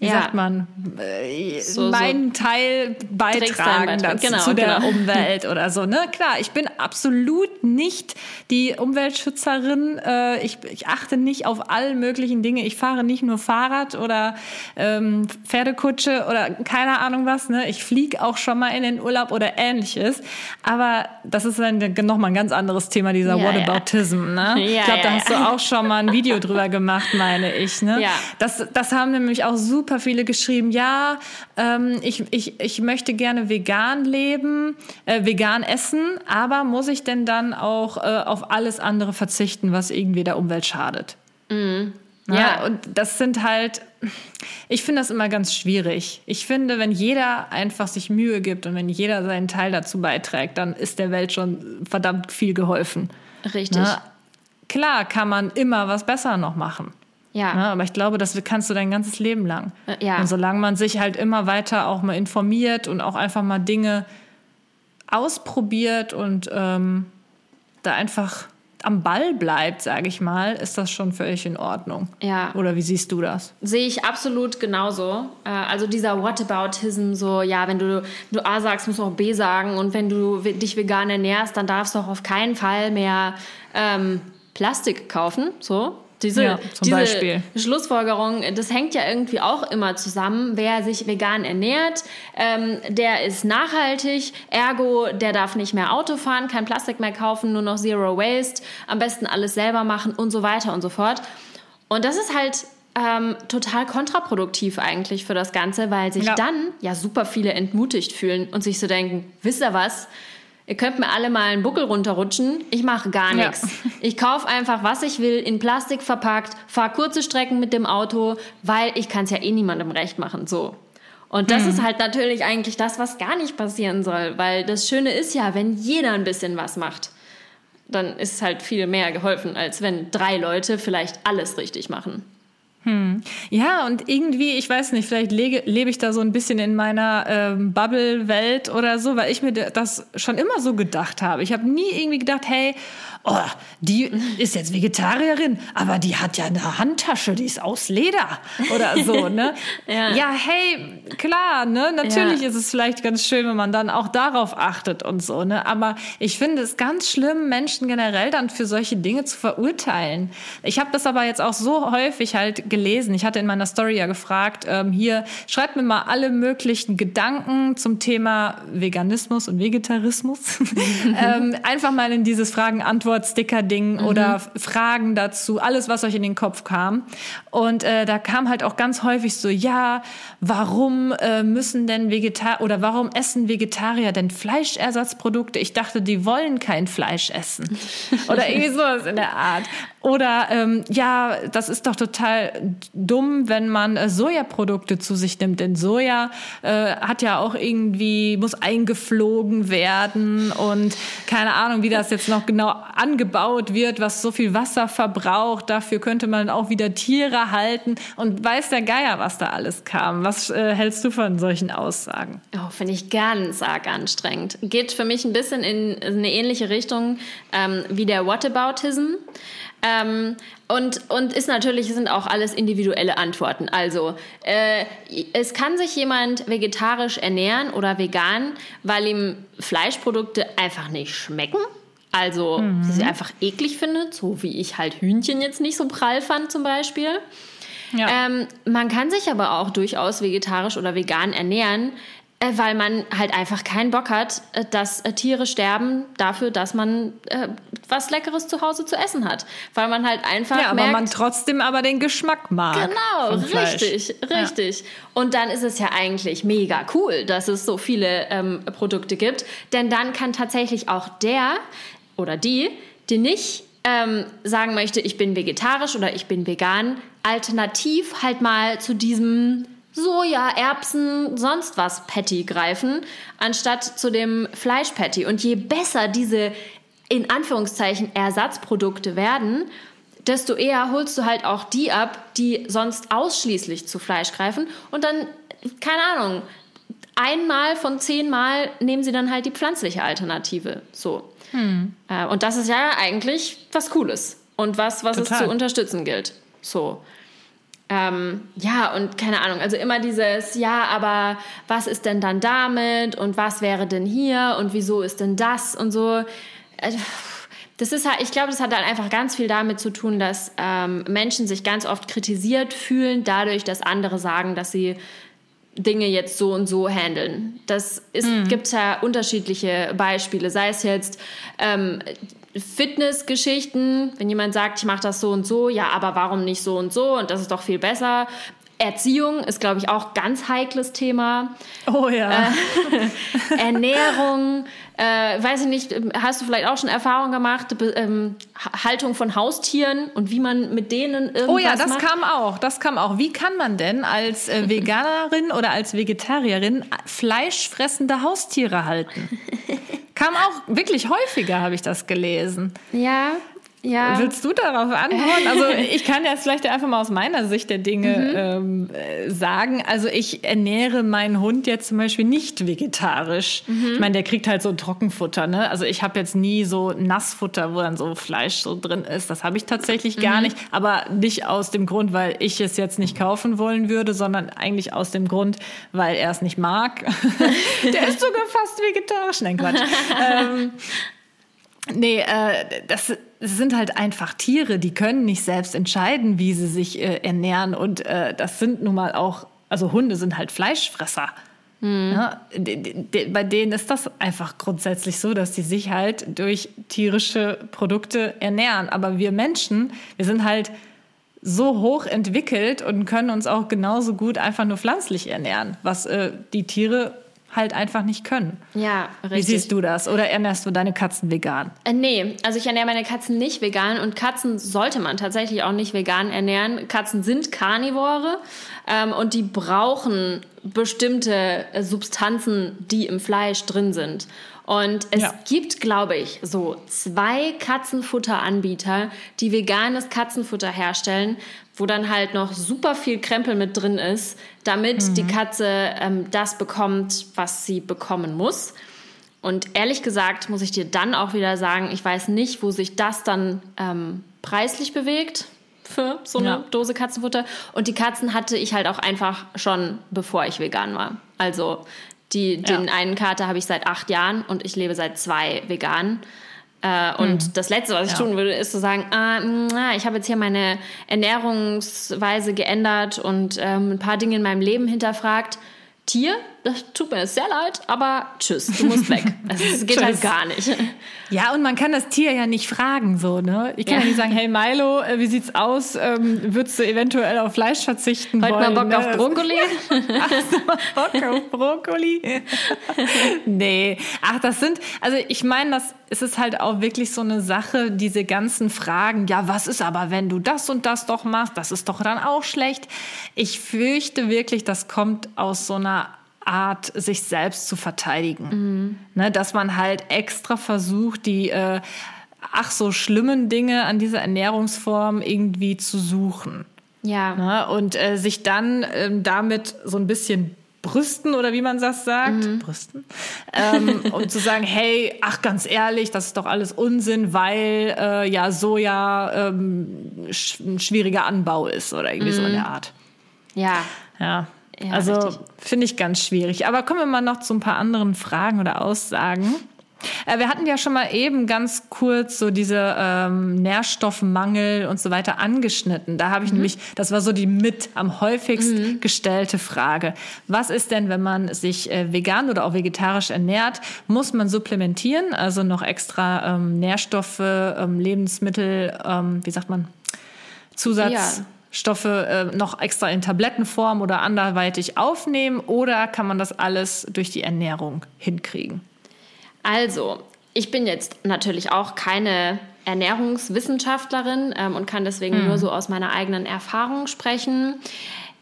wie ja. sagt man, äh, so, meinen so Teil beitragen dazu, genau, zu der genau. Umwelt oder so. Ne? Klar, ich bin absolut nicht die Umweltschützerin. Äh, ich, ich, achte nicht auf all möglichen Dinge. Ich fahre nicht nur Fahrrad oder ähm, Pferdekutsche oder keine Ahnung was. Ne? Ich fliege auch schon mal in den Urlaub oder ähnliches. Aber das ist dann nochmal ein ganz anderes Thema, dieser ja, Whataboutism. Ja. Ne? Ja, ich glaube, da hast du auch schon mal ein Video drüber gemacht, meine ich. Ne? Ja. Das, das haben nämlich auch super super viele geschrieben, ja, ähm, ich, ich, ich möchte gerne vegan leben, äh, vegan essen, aber muss ich denn dann auch äh, auf alles andere verzichten, was irgendwie der Umwelt schadet? Mhm. Ja, und das sind halt, ich finde das immer ganz schwierig. Ich finde, wenn jeder einfach sich Mühe gibt und wenn jeder seinen Teil dazu beiträgt, dann ist der Welt schon verdammt viel geholfen. Richtig. Na, klar kann man immer was besser noch machen. Ja. ja. Aber ich glaube, das kannst du dein ganzes Leben lang. Äh, ja. Und solange man sich halt immer weiter auch mal informiert und auch einfach mal Dinge ausprobiert und ähm, da einfach am Ball bleibt, sage ich mal, ist das schon völlig in Ordnung. Ja. Oder wie siehst du das? Sehe ich absolut genauso. Äh, also dieser Whataboutism, so, ja, wenn du, du A sagst, musst du auch B sagen und wenn du dich vegan ernährst, dann darfst du auch auf keinen Fall mehr ähm, Plastik kaufen, so. Diese, ja, diese Beispiel. Schlussfolgerung, das hängt ja irgendwie auch immer zusammen. Wer sich vegan ernährt, ähm, der ist nachhaltig, ergo, der darf nicht mehr Auto fahren, kein Plastik mehr kaufen, nur noch Zero Waste, am besten alles selber machen und so weiter und so fort. Und das ist halt ähm, total kontraproduktiv eigentlich für das Ganze, weil sich ja. dann ja super viele entmutigt fühlen und sich so denken, wisst ihr was? Ihr könnt mir alle mal einen Buckel runterrutschen. Ich mache gar nichts. Ja. Ich kaufe einfach, was ich will, in Plastik verpackt, fahre kurze Strecken mit dem Auto, weil ich kann es ja eh niemandem recht machen. So. Und das hm. ist halt natürlich eigentlich das, was gar nicht passieren soll, weil das Schöne ist ja, wenn jeder ein bisschen was macht, dann ist halt viel mehr geholfen, als wenn drei Leute vielleicht alles richtig machen. Hm. Ja, und irgendwie, ich weiß nicht, vielleicht lege, lebe ich da so ein bisschen in meiner ähm, Bubble-Welt oder so, weil ich mir das schon immer so gedacht habe. Ich habe nie irgendwie gedacht, hey, oh, die ist jetzt Vegetarierin, aber die hat ja eine Handtasche, die ist aus Leder oder so, ne? ja. ja. hey, klar, ne? Natürlich ja. ist es vielleicht ganz schön, wenn man dann auch darauf achtet und so, ne? Aber ich finde es ganz schlimm, Menschen generell dann für solche Dinge zu verurteilen. Ich habe das aber jetzt auch so häufig halt gelesen. Ich hatte in meiner Story ja gefragt, ähm, hier, schreibt mir mal alle möglichen Gedanken zum Thema Veganismus und Vegetarismus. ähm, einfach mal in dieses Fragen-Antwort Antwort-Sticker-Ding mhm. oder Fragen dazu, alles, was euch in den Kopf kam. Und äh, da kam halt auch ganz häufig so, ja, warum äh, müssen denn Vegetar oder warum essen Vegetarier denn Fleischersatzprodukte? Ich dachte, die wollen kein Fleisch essen. oder irgendwie sowas in der Art. Oder ähm, ja, das ist doch total dumm, wenn man äh, Sojaprodukte zu sich nimmt. Denn Soja äh, hat ja auch irgendwie, muss eingeflogen werden und keine Ahnung, wie das jetzt noch genau angebaut wird, was so viel Wasser verbraucht. Dafür könnte man auch wieder Tiere halten und weiß der Geier, was da alles kam. Was äh, hältst du von solchen Aussagen? Oh, finde ich ganz arg anstrengend. Geht für mich ein bisschen in eine ähnliche Richtung ähm, wie der Whataboutism. Ähm, und, und ist natürlich, sind auch alles individuelle Antworten. Also, äh, es kann sich jemand vegetarisch ernähren oder vegan, weil ihm Fleischprodukte einfach nicht schmecken. Also, mhm. sie einfach eklig findet, so wie ich halt Hühnchen jetzt nicht so prall fand zum Beispiel. Ja. Ähm, man kann sich aber auch durchaus vegetarisch oder vegan ernähren, äh, weil man halt einfach keinen Bock hat, äh, dass äh, Tiere sterben dafür, dass man äh, was Leckeres zu Hause zu essen hat. Weil man halt einfach. Ja, aber merkt, man trotzdem aber den Geschmack mag. Genau, richtig, richtig. Ja. Und dann ist es ja eigentlich mega cool, dass es so viele ähm, Produkte gibt. Denn dann kann tatsächlich auch der oder die, die nicht ähm, sagen möchte, ich bin vegetarisch oder ich bin vegan, alternativ halt mal zu diesem Soja, Erbsen, sonst was Patty greifen, anstatt zu dem Fleischpatty. Und je besser diese in Anführungszeichen Ersatzprodukte werden, desto eher holst du halt auch die ab, die sonst ausschließlich zu Fleisch greifen. Und dann, keine Ahnung, einmal von zehnmal nehmen sie dann halt die pflanzliche Alternative. So. Hm. Äh, und das ist ja eigentlich was Cooles und was, was es zu unterstützen gilt. So. Ähm, ja, und keine Ahnung, also immer dieses, ja, aber was ist denn dann damit und was wäre denn hier und wieso ist denn das und so. Äh, das ist halt, ich glaube, das hat dann einfach ganz viel damit zu tun, dass ähm, Menschen sich ganz oft kritisiert fühlen, dadurch, dass andere sagen, dass sie Dinge jetzt so und so handeln. Das mhm. gibt ja unterschiedliche Beispiele, sei es jetzt ähm, Fitnessgeschichten, wenn jemand sagt, ich mache das so und so, ja, aber warum nicht so und so und das ist doch viel besser. Erziehung ist, glaube ich, auch ganz heikles Thema. Oh ja. Äh, Ernährung, äh, weiß ich nicht, hast du vielleicht auch schon Erfahrung gemacht, ähm, Haltung von Haustieren und wie man mit denen irgendwas Oh ja, das macht? kam auch, das kam auch. Wie kann man denn als äh, Veganerin oder als Vegetarierin fleischfressende Haustiere halten? Kam auch wirklich häufiger, habe ich das gelesen. Ja, ja. Willst du darauf antworten? Also ich kann jetzt vielleicht einfach mal aus meiner Sicht der Dinge mhm. ähm, äh, sagen. Also ich ernähre meinen Hund jetzt zum Beispiel nicht vegetarisch. Mhm. Ich meine, der kriegt halt so Trockenfutter. Ne? Also ich habe jetzt nie so Nassfutter, wo dann so Fleisch so drin ist. Das habe ich tatsächlich mhm. gar nicht. Aber nicht aus dem Grund, weil ich es jetzt nicht kaufen wollen würde, sondern eigentlich aus dem Grund, weil er es nicht mag. der ist sogar fast vegetarisch. Nein, Quatsch. ähm, Nee, äh, das sind halt einfach Tiere, die können nicht selbst entscheiden, wie sie sich äh, ernähren. Und äh, das sind nun mal auch, also Hunde sind halt Fleischfresser. Mhm. Ja, bei denen ist das einfach grundsätzlich so, dass sie sich halt durch tierische Produkte ernähren. Aber wir Menschen, wir sind halt so hoch entwickelt und können uns auch genauso gut einfach nur pflanzlich ernähren, was äh, die Tiere halt einfach nicht können. Ja, richtig. Wie siehst du das? Oder ernährst du deine Katzen vegan? Äh, nee, also ich ernähre meine Katzen nicht vegan und Katzen sollte man tatsächlich auch nicht vegan ernähren. Katzen sind Karnivore ähm, und die brauchen bestimmte Substanzen, die im Fleisch drin sind. Und es ja. gibt, glaube ich, so zwei Katzenfutteranbieter, die veganes Katzenfutter herstellen, wo dann halt noch super viel Krempel mit drin ist, damit mhm. die Katze ähm, das bekommt, was sie bekommen muss. Und ehrlich gesagt muss ich dir dann auch wieder sagen, ich weiß nicht, wo sich das dann ähm, preislich bewegt für so eine ja. Dose Katzenfutter. Und die Katzen hatte ich halt auch einfach schon, bevor ich vegan war. Also die, den ja. einen Kater habe ich seit acht Jahren und ich lebe seit zwei vegan. Äh, und mhm. das Letzte, was ich ja. tun würde, ist zu sagen, ah, ich habe jetzt hier meine Ernährungsweise geändert und ähm, ein paar Dinge in meinem Leben hinterfragt. Tier, das tut mir sehr leid, aber tschüss, du musst weg. Es geht halt gar nicht. Ja, und man kann das Tier ja nicht fragen, so, ne? Ich kann ja, ja nicht sagen, hey Milo, äh, wie sieht's aus? Ähm, würdest du eventuell auf Fleisch verzichten Heute wollen? mal Bock ne? auf Brokkoli? Hast du mal Bock auf Brokkoli? nee. Ach, das sind, also ich meine, das ist es halt auch wirklich so eine Sache, diese ganzen Fragen, ja, was ist aber, wenn du das und das doch machst, das ist doch dann auch schlecht. Ich fürchte wirklich, das kommt aus so einer Art, sich selbst zu verteidigen. Mhm. Ne, dass man halt extra versucht, die äh, ach so schlimmen Dinge an dieser Ernährungsform irgendwie zu suchen. Ja. Ne, und äh, sich dann äh, damit so ein bisschen brüsten oder wie man das sagt, mhm. brüsten, ähm, und zu sagen, hey, ach ganz ehrlich, das ist doch alles Unsinn, weil äh, ja Soja ähm, sch ein schwieriger Anbau ist oder irgendwie mhm. so in der Art. Ja. Ja. Ja also finde ich ganz schwierig. Aber kommen wir mal noch zu ein paar anderen Fragen oder Aussagen. Äh, wir hatten ja schon mal eben ganz kurz so diese ähm, Nährstoffmangel und so weiter angeschnitten. Da habe ich mhm. nämlich, das war so die mit am häufigst mhm. gestellte Frage. Was ist denn, wenn man sich äh, vegan oder auch vegetarisch ernährt? Muss man supplementieren, also noch extra ähm, Nährstoffe, ähm, Lebensmittel, ähm, wie sagt man, Zusatz? Ja. Stoffe äh, noch extra in Tablettenform oder anderweitig aufnehmen oder kann man das alles durch die Ernährung hinkriegen? Also, ich bin jetzt natürlich auch keine Ernährungswissenschaftlerin ähm, und kann deswegen hm. nur so aus meiner eigenen Erfahrung sprechen.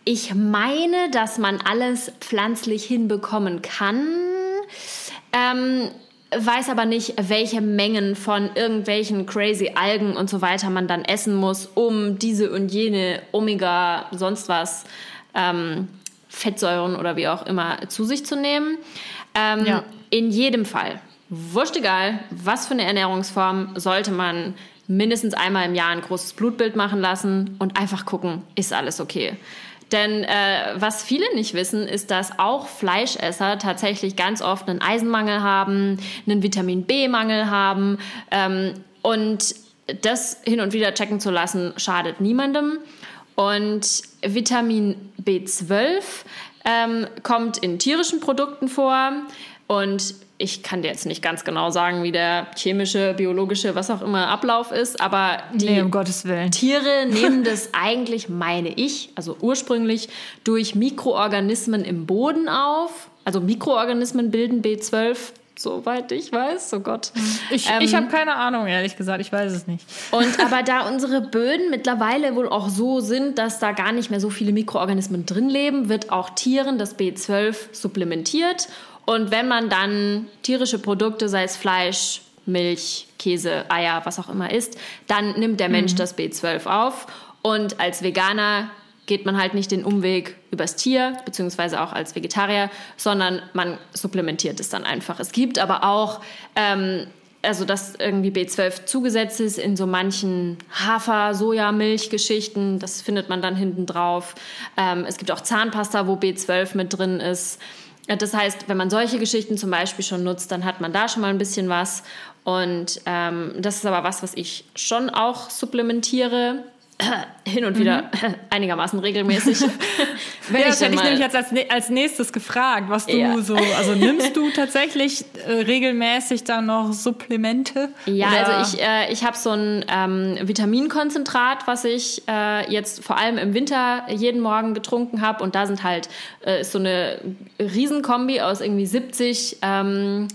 Ich meine, dass man alles pflanzlich hinbekommen kann. Ähm, weiß aber nicht, welche Mengen von irgendwelchen crazy Algen und so weiter man dann essen muss, um diese und jene Omega, sonst was, ähm, Fettsäuren oder wie auch immer zu sich zu nehmen. Ähm, ja. In jedem Fall wurscht egal, was für eine Ernährungsform, sollte man mindestens einmal im Jahr ein großes Blutbild machen lassen und einfach gucken, ist alles okay. Denn äh, was viele nicht wissen, ist, dass auch Fleischesser tatsächlich ganz oft einen Eisenmangel haben, einen Vitamin B-Mangel haben. Ähm, und das hin und wieder checken zu lassen, schadet niemandem. Und Vitamin B12 ähm, kommt in tierischen Produkten vor. Und ich kann dir jetzt nicht ganz genau sagen, wie der chemische, biologische, was auch immer Ablauf ist, aber die nee, um Gottes Willen. Tiere nehmen das eigentlich, meine ich, also ursprünglich durch Mikroorganismen im Boden auf. Also Mikroorganismen bilden B12, soweit ich weiß. Oh Gott. Ich, ähm, ich habe keine Ahnung, ehrlich gesagt. Ich weiß es nicht. Und aber da unsere Böden mittlerweile wohl auch so sind, dass da gar nicht mehr so viele Mikroorganismen drin leben, wird auch Tieren das B12 supplementiert. Und wenn man dann tierische Produkte, sei es Fleisch, Milch, Käse, Eier, was auch immer isst, dann nimmt der Mensch mhm. das B12 auf. Und als Veganer geht man halt nicht den Umweg übers Tier, beziehungsweise auch als Vegetarier, sondern man supplementiert es dann einfach. Es gibt aber auch, ähm, also dass irgendwie B12 zugesetzt ist in so manchen Hafer-, Sojamilch-Geschichten, das findet man dann hinten drauf. Ähm, es gibt auch Zahnpasta, wo B12 mit drin ist. Das heißt, wenn man solche Geschichten zum Beispiel schon nutzt, dann hat man da schon mal ein bisschen was. Und ähm, das ist aber was, was ich schon auch supplementiere. hin und wieder mhm. einigermaßen regelmäßig. Wenn ja, das hätte ich nämlich jetzt als, als nächstes gefragt, was du ja. so, also nimmst du tatsächlich äh, regelmäßig dann noch Supplemente? Ja, oder? also ich, äh, ich habe so ein ähm, Vitaminkonzentrat, was ich äh, jetzt vor allem im Winter jeden Morgen getrunken habe und da sind halt äh, so eine Riesenkombi aus irgendwie 70 ähm,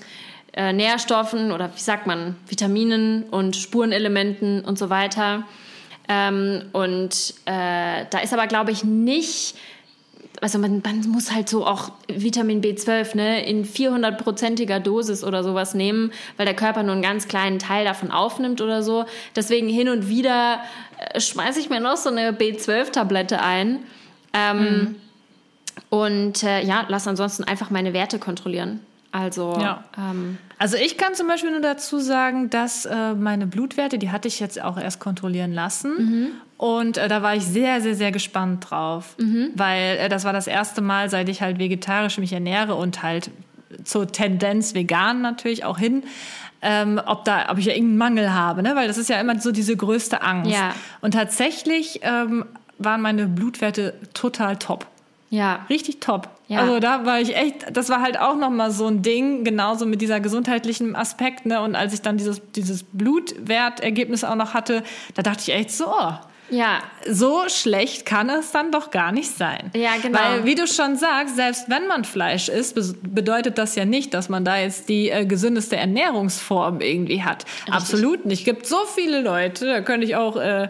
äh, Nährstoffen oder wie sagt man, Vitaminen und Spurenelementen und so weiter. Ähm, und äh, da ist aber, glaube ich, nicht also man, man, muss halt so auch Vitamin B12 ne, in 400-prozentiger Dosis oder sowas nehmen, weil der Körper nur einen ganz kleinen Teil davon aufnimmt oder so. Deswegen hin und wieder äh, schmeiße ich mir noch so eine B12-Tablette ein. Ähm, mhm. Und äh, ja, lass ansonsten einfach meine Werte kontrollieren. Also, ja. ähm, also ich kann zum Beispiel nur dazu sagen, dass äh, meine Blutwerte, die hatte ich jetzt auch erst kontrollieren lassen. Mhm. Und äh, da war ich sehr, sehr, sehr gespannt drauf. Mhm. Weil äh, das war das erste Mal, seit ich halt vegetarisch mich ernähre und halt zur Tendenz vegan natürlich auch hin. Ähm, ob da, ob ich ja irgendeinen Mangel habe, ne? Weil das ist ja immer so diese größte Angst. Ja. Und tatsächlich ähm, waren meine Blutwerte total top. Ja. Richtig top. Ja. Also da war ich echt, das war halt auch nochmal so ein Ding, genauso mit dieser gesundheitlichen Aspekt, ne? Und als ich dann dieses, dieses Blutwertergebnis auch noch hatte, da dachte ich echt so, oh, ja. So schlecht kann es dann doch gar nicht sein. Ja, genau. Weil, wie du schon sagst, selbst wenn man Fleisch isst, bedeutet das ja nicht, dass man da jetzt die äh, gesündeste Ernährungsform irgendwie hat. Richtig. Absolut nicht. Es gibt so viele Leute, da könnte ich auch äh,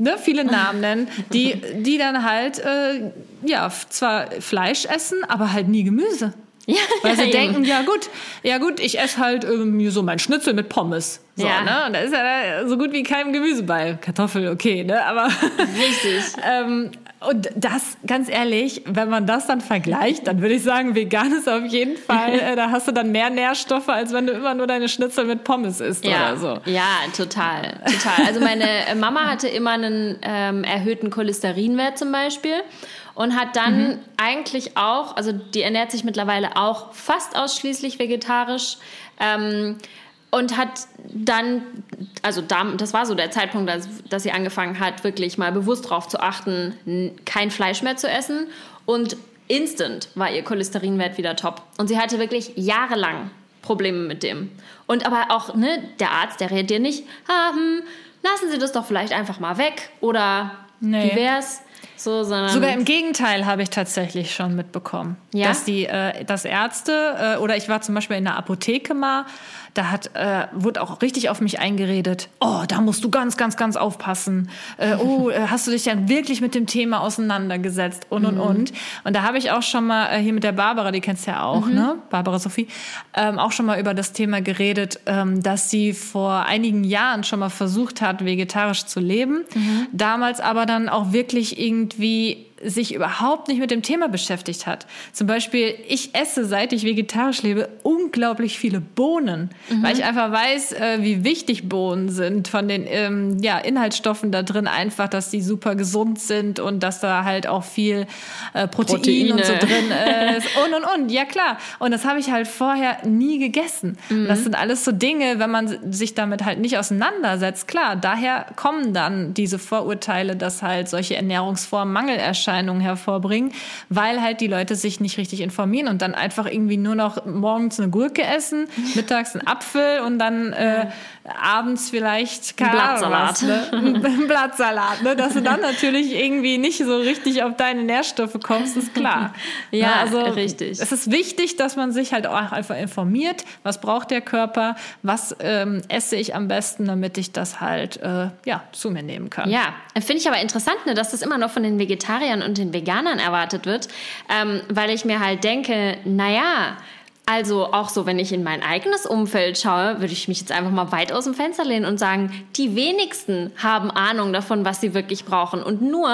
ne, viele Namen nennen, die, die dann halt, äh, ja, zwar Fleisch essen, aber halt nie Gemüse. Ja, Weil sie ja, denken, ja gut, ja gut, ich esse halt irgendwie so mein Schnitzel mit Pommes. So, ja. ne? Und da ist ja so gut wie kein Gemüse bei. Kartoffel, okay, ne? Aber. Richtig. ähm, Und das, ganz ehrlich, wenn man das dann vergleicht, dann würde ich sagen, vegan ist auf jeden Fall, äh, da hast du dann mehr Nährstoffe, als wenn du immer nur deine Schnitzel mit Pommes isst ja. oder so. Ja, total, total. Also meine äh, Mama hatte immer einen ähm, erhöhten Cholesterinwert zum Beispiel und hat dann mhm. eigentlich auch, also die ernährt sich mittlerweile auch fast ausschließlich vegetarisch. Ähm, und hat dann, also das war so der Zeitpunkt, dass, dass sie angefangen hat, wirklich mal bewusst darauf zu achten, kein Fleisch mehr zu essen. Und instant war ihr Cholesterinwert wieder top. Und sie hatte wirklich jahrelang Probleme mit dem. Und aber auch, ne, der Arzt, der redet dir nicht, ah, hm, lassen Sie das doch vielleicht einfach mal weg. Oder nee. wie wär's? So, Sogar im Gegenteil habe ich tatsächlich schon mitbekommen, ja? dass die, äh, dass Ärzte äh, oder ich war zum Beispiel in der Apotheke mal da hat, äh, wurde auch richtig auf mich eingeredet. Oh, da musst du ganz, ganz, ganz aufpassen. Äh, oh, äh, hast du dich dann wirklich mit dem Thema auseinandergesetzt und und mhm. und. Und da habe ich auch schon mal äh, hier mit der Barbara, die kennst du ja auch, mhm. ne? Barbara Sophie, ähm, auch schon mal über das Thema geredet, ähm, dass sie vor einigen Jahren schon mal versucht hat, vegetarisch zu leben. Mhm. Damals aber dann auch wirklich irgendwie sich überhaupt nicht mit dem Thema beschäftigt hat. Zum Beispiel, ich esse, seit ich vegetarisch lebe, unglaublich viele Bohnen, mhm. weil ich einfach weiß, äh, wie wichtig Bohnen sind von den ähm, ja, Inhaltsstoffen da drin, einfach, dass die super gesund sind und dass da halt auch viel äh, Protein Proteine. und so drin ist und und und. Ja klar. Und das habe ich halt vorher nie gegessen. Mhm. Das sind alles so Dinge, wenn man sich damit halt nicht auseinandersetzt. Klar, daher kommen dann diese Vorurteile, dass halt solche Ernährungsformen Mangel erscheinen Erscheinungen hervorbringen, weil halt die Leute sich nicht richtig informieren und dann einfach irgendwie nur noch morgens eine Gurke essen, mittags einen Apfel und dann äh, abends vielleicht ein Blattsalat. Was, ne? ein Blattsalat, ne? dass du dann natürlich irgendwie nicht so richtig auf deine Nährstoffe kommst, ist klar. ja, ne? also richtig. Es ist wichtig, dass man sich halt auch einfach informiert, was braucht der Körper, was ähm, esse ich am besten, damit ich das halt äh, ja, zu mir nehmen kann. Ja, finde ich aber interessant, ne, dass das immer noch von den Vegetariern und den Veganern erwartet wird, ähm, weil ich mir halt denke, naja, also auch so, wenn ich in mein eigenes Umfeld schaue, würde ich mich jetzt einfach mal weit aus dem Fenster lehnen und sagen, die wenigsten haben Ahnung davon, was sie wirklich brauchen. Und nur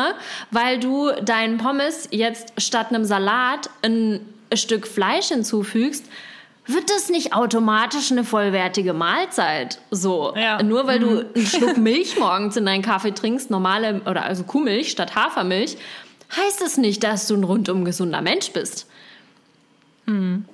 weil du deinen Pommes jetzt statt einem Salat ein Stück Fleisch hinzufügst, wird das nicht automatisch eine vollwertige Mahlzeit. So. Ja. Nur weil du mhm. einen Schluck Milch morgens in deinen Kaffee trinkst, normale oder also Kuhmilch statt Hafermilch, heißt es nicht, dass du ein rundum gesunder Mensch bist. Mhm.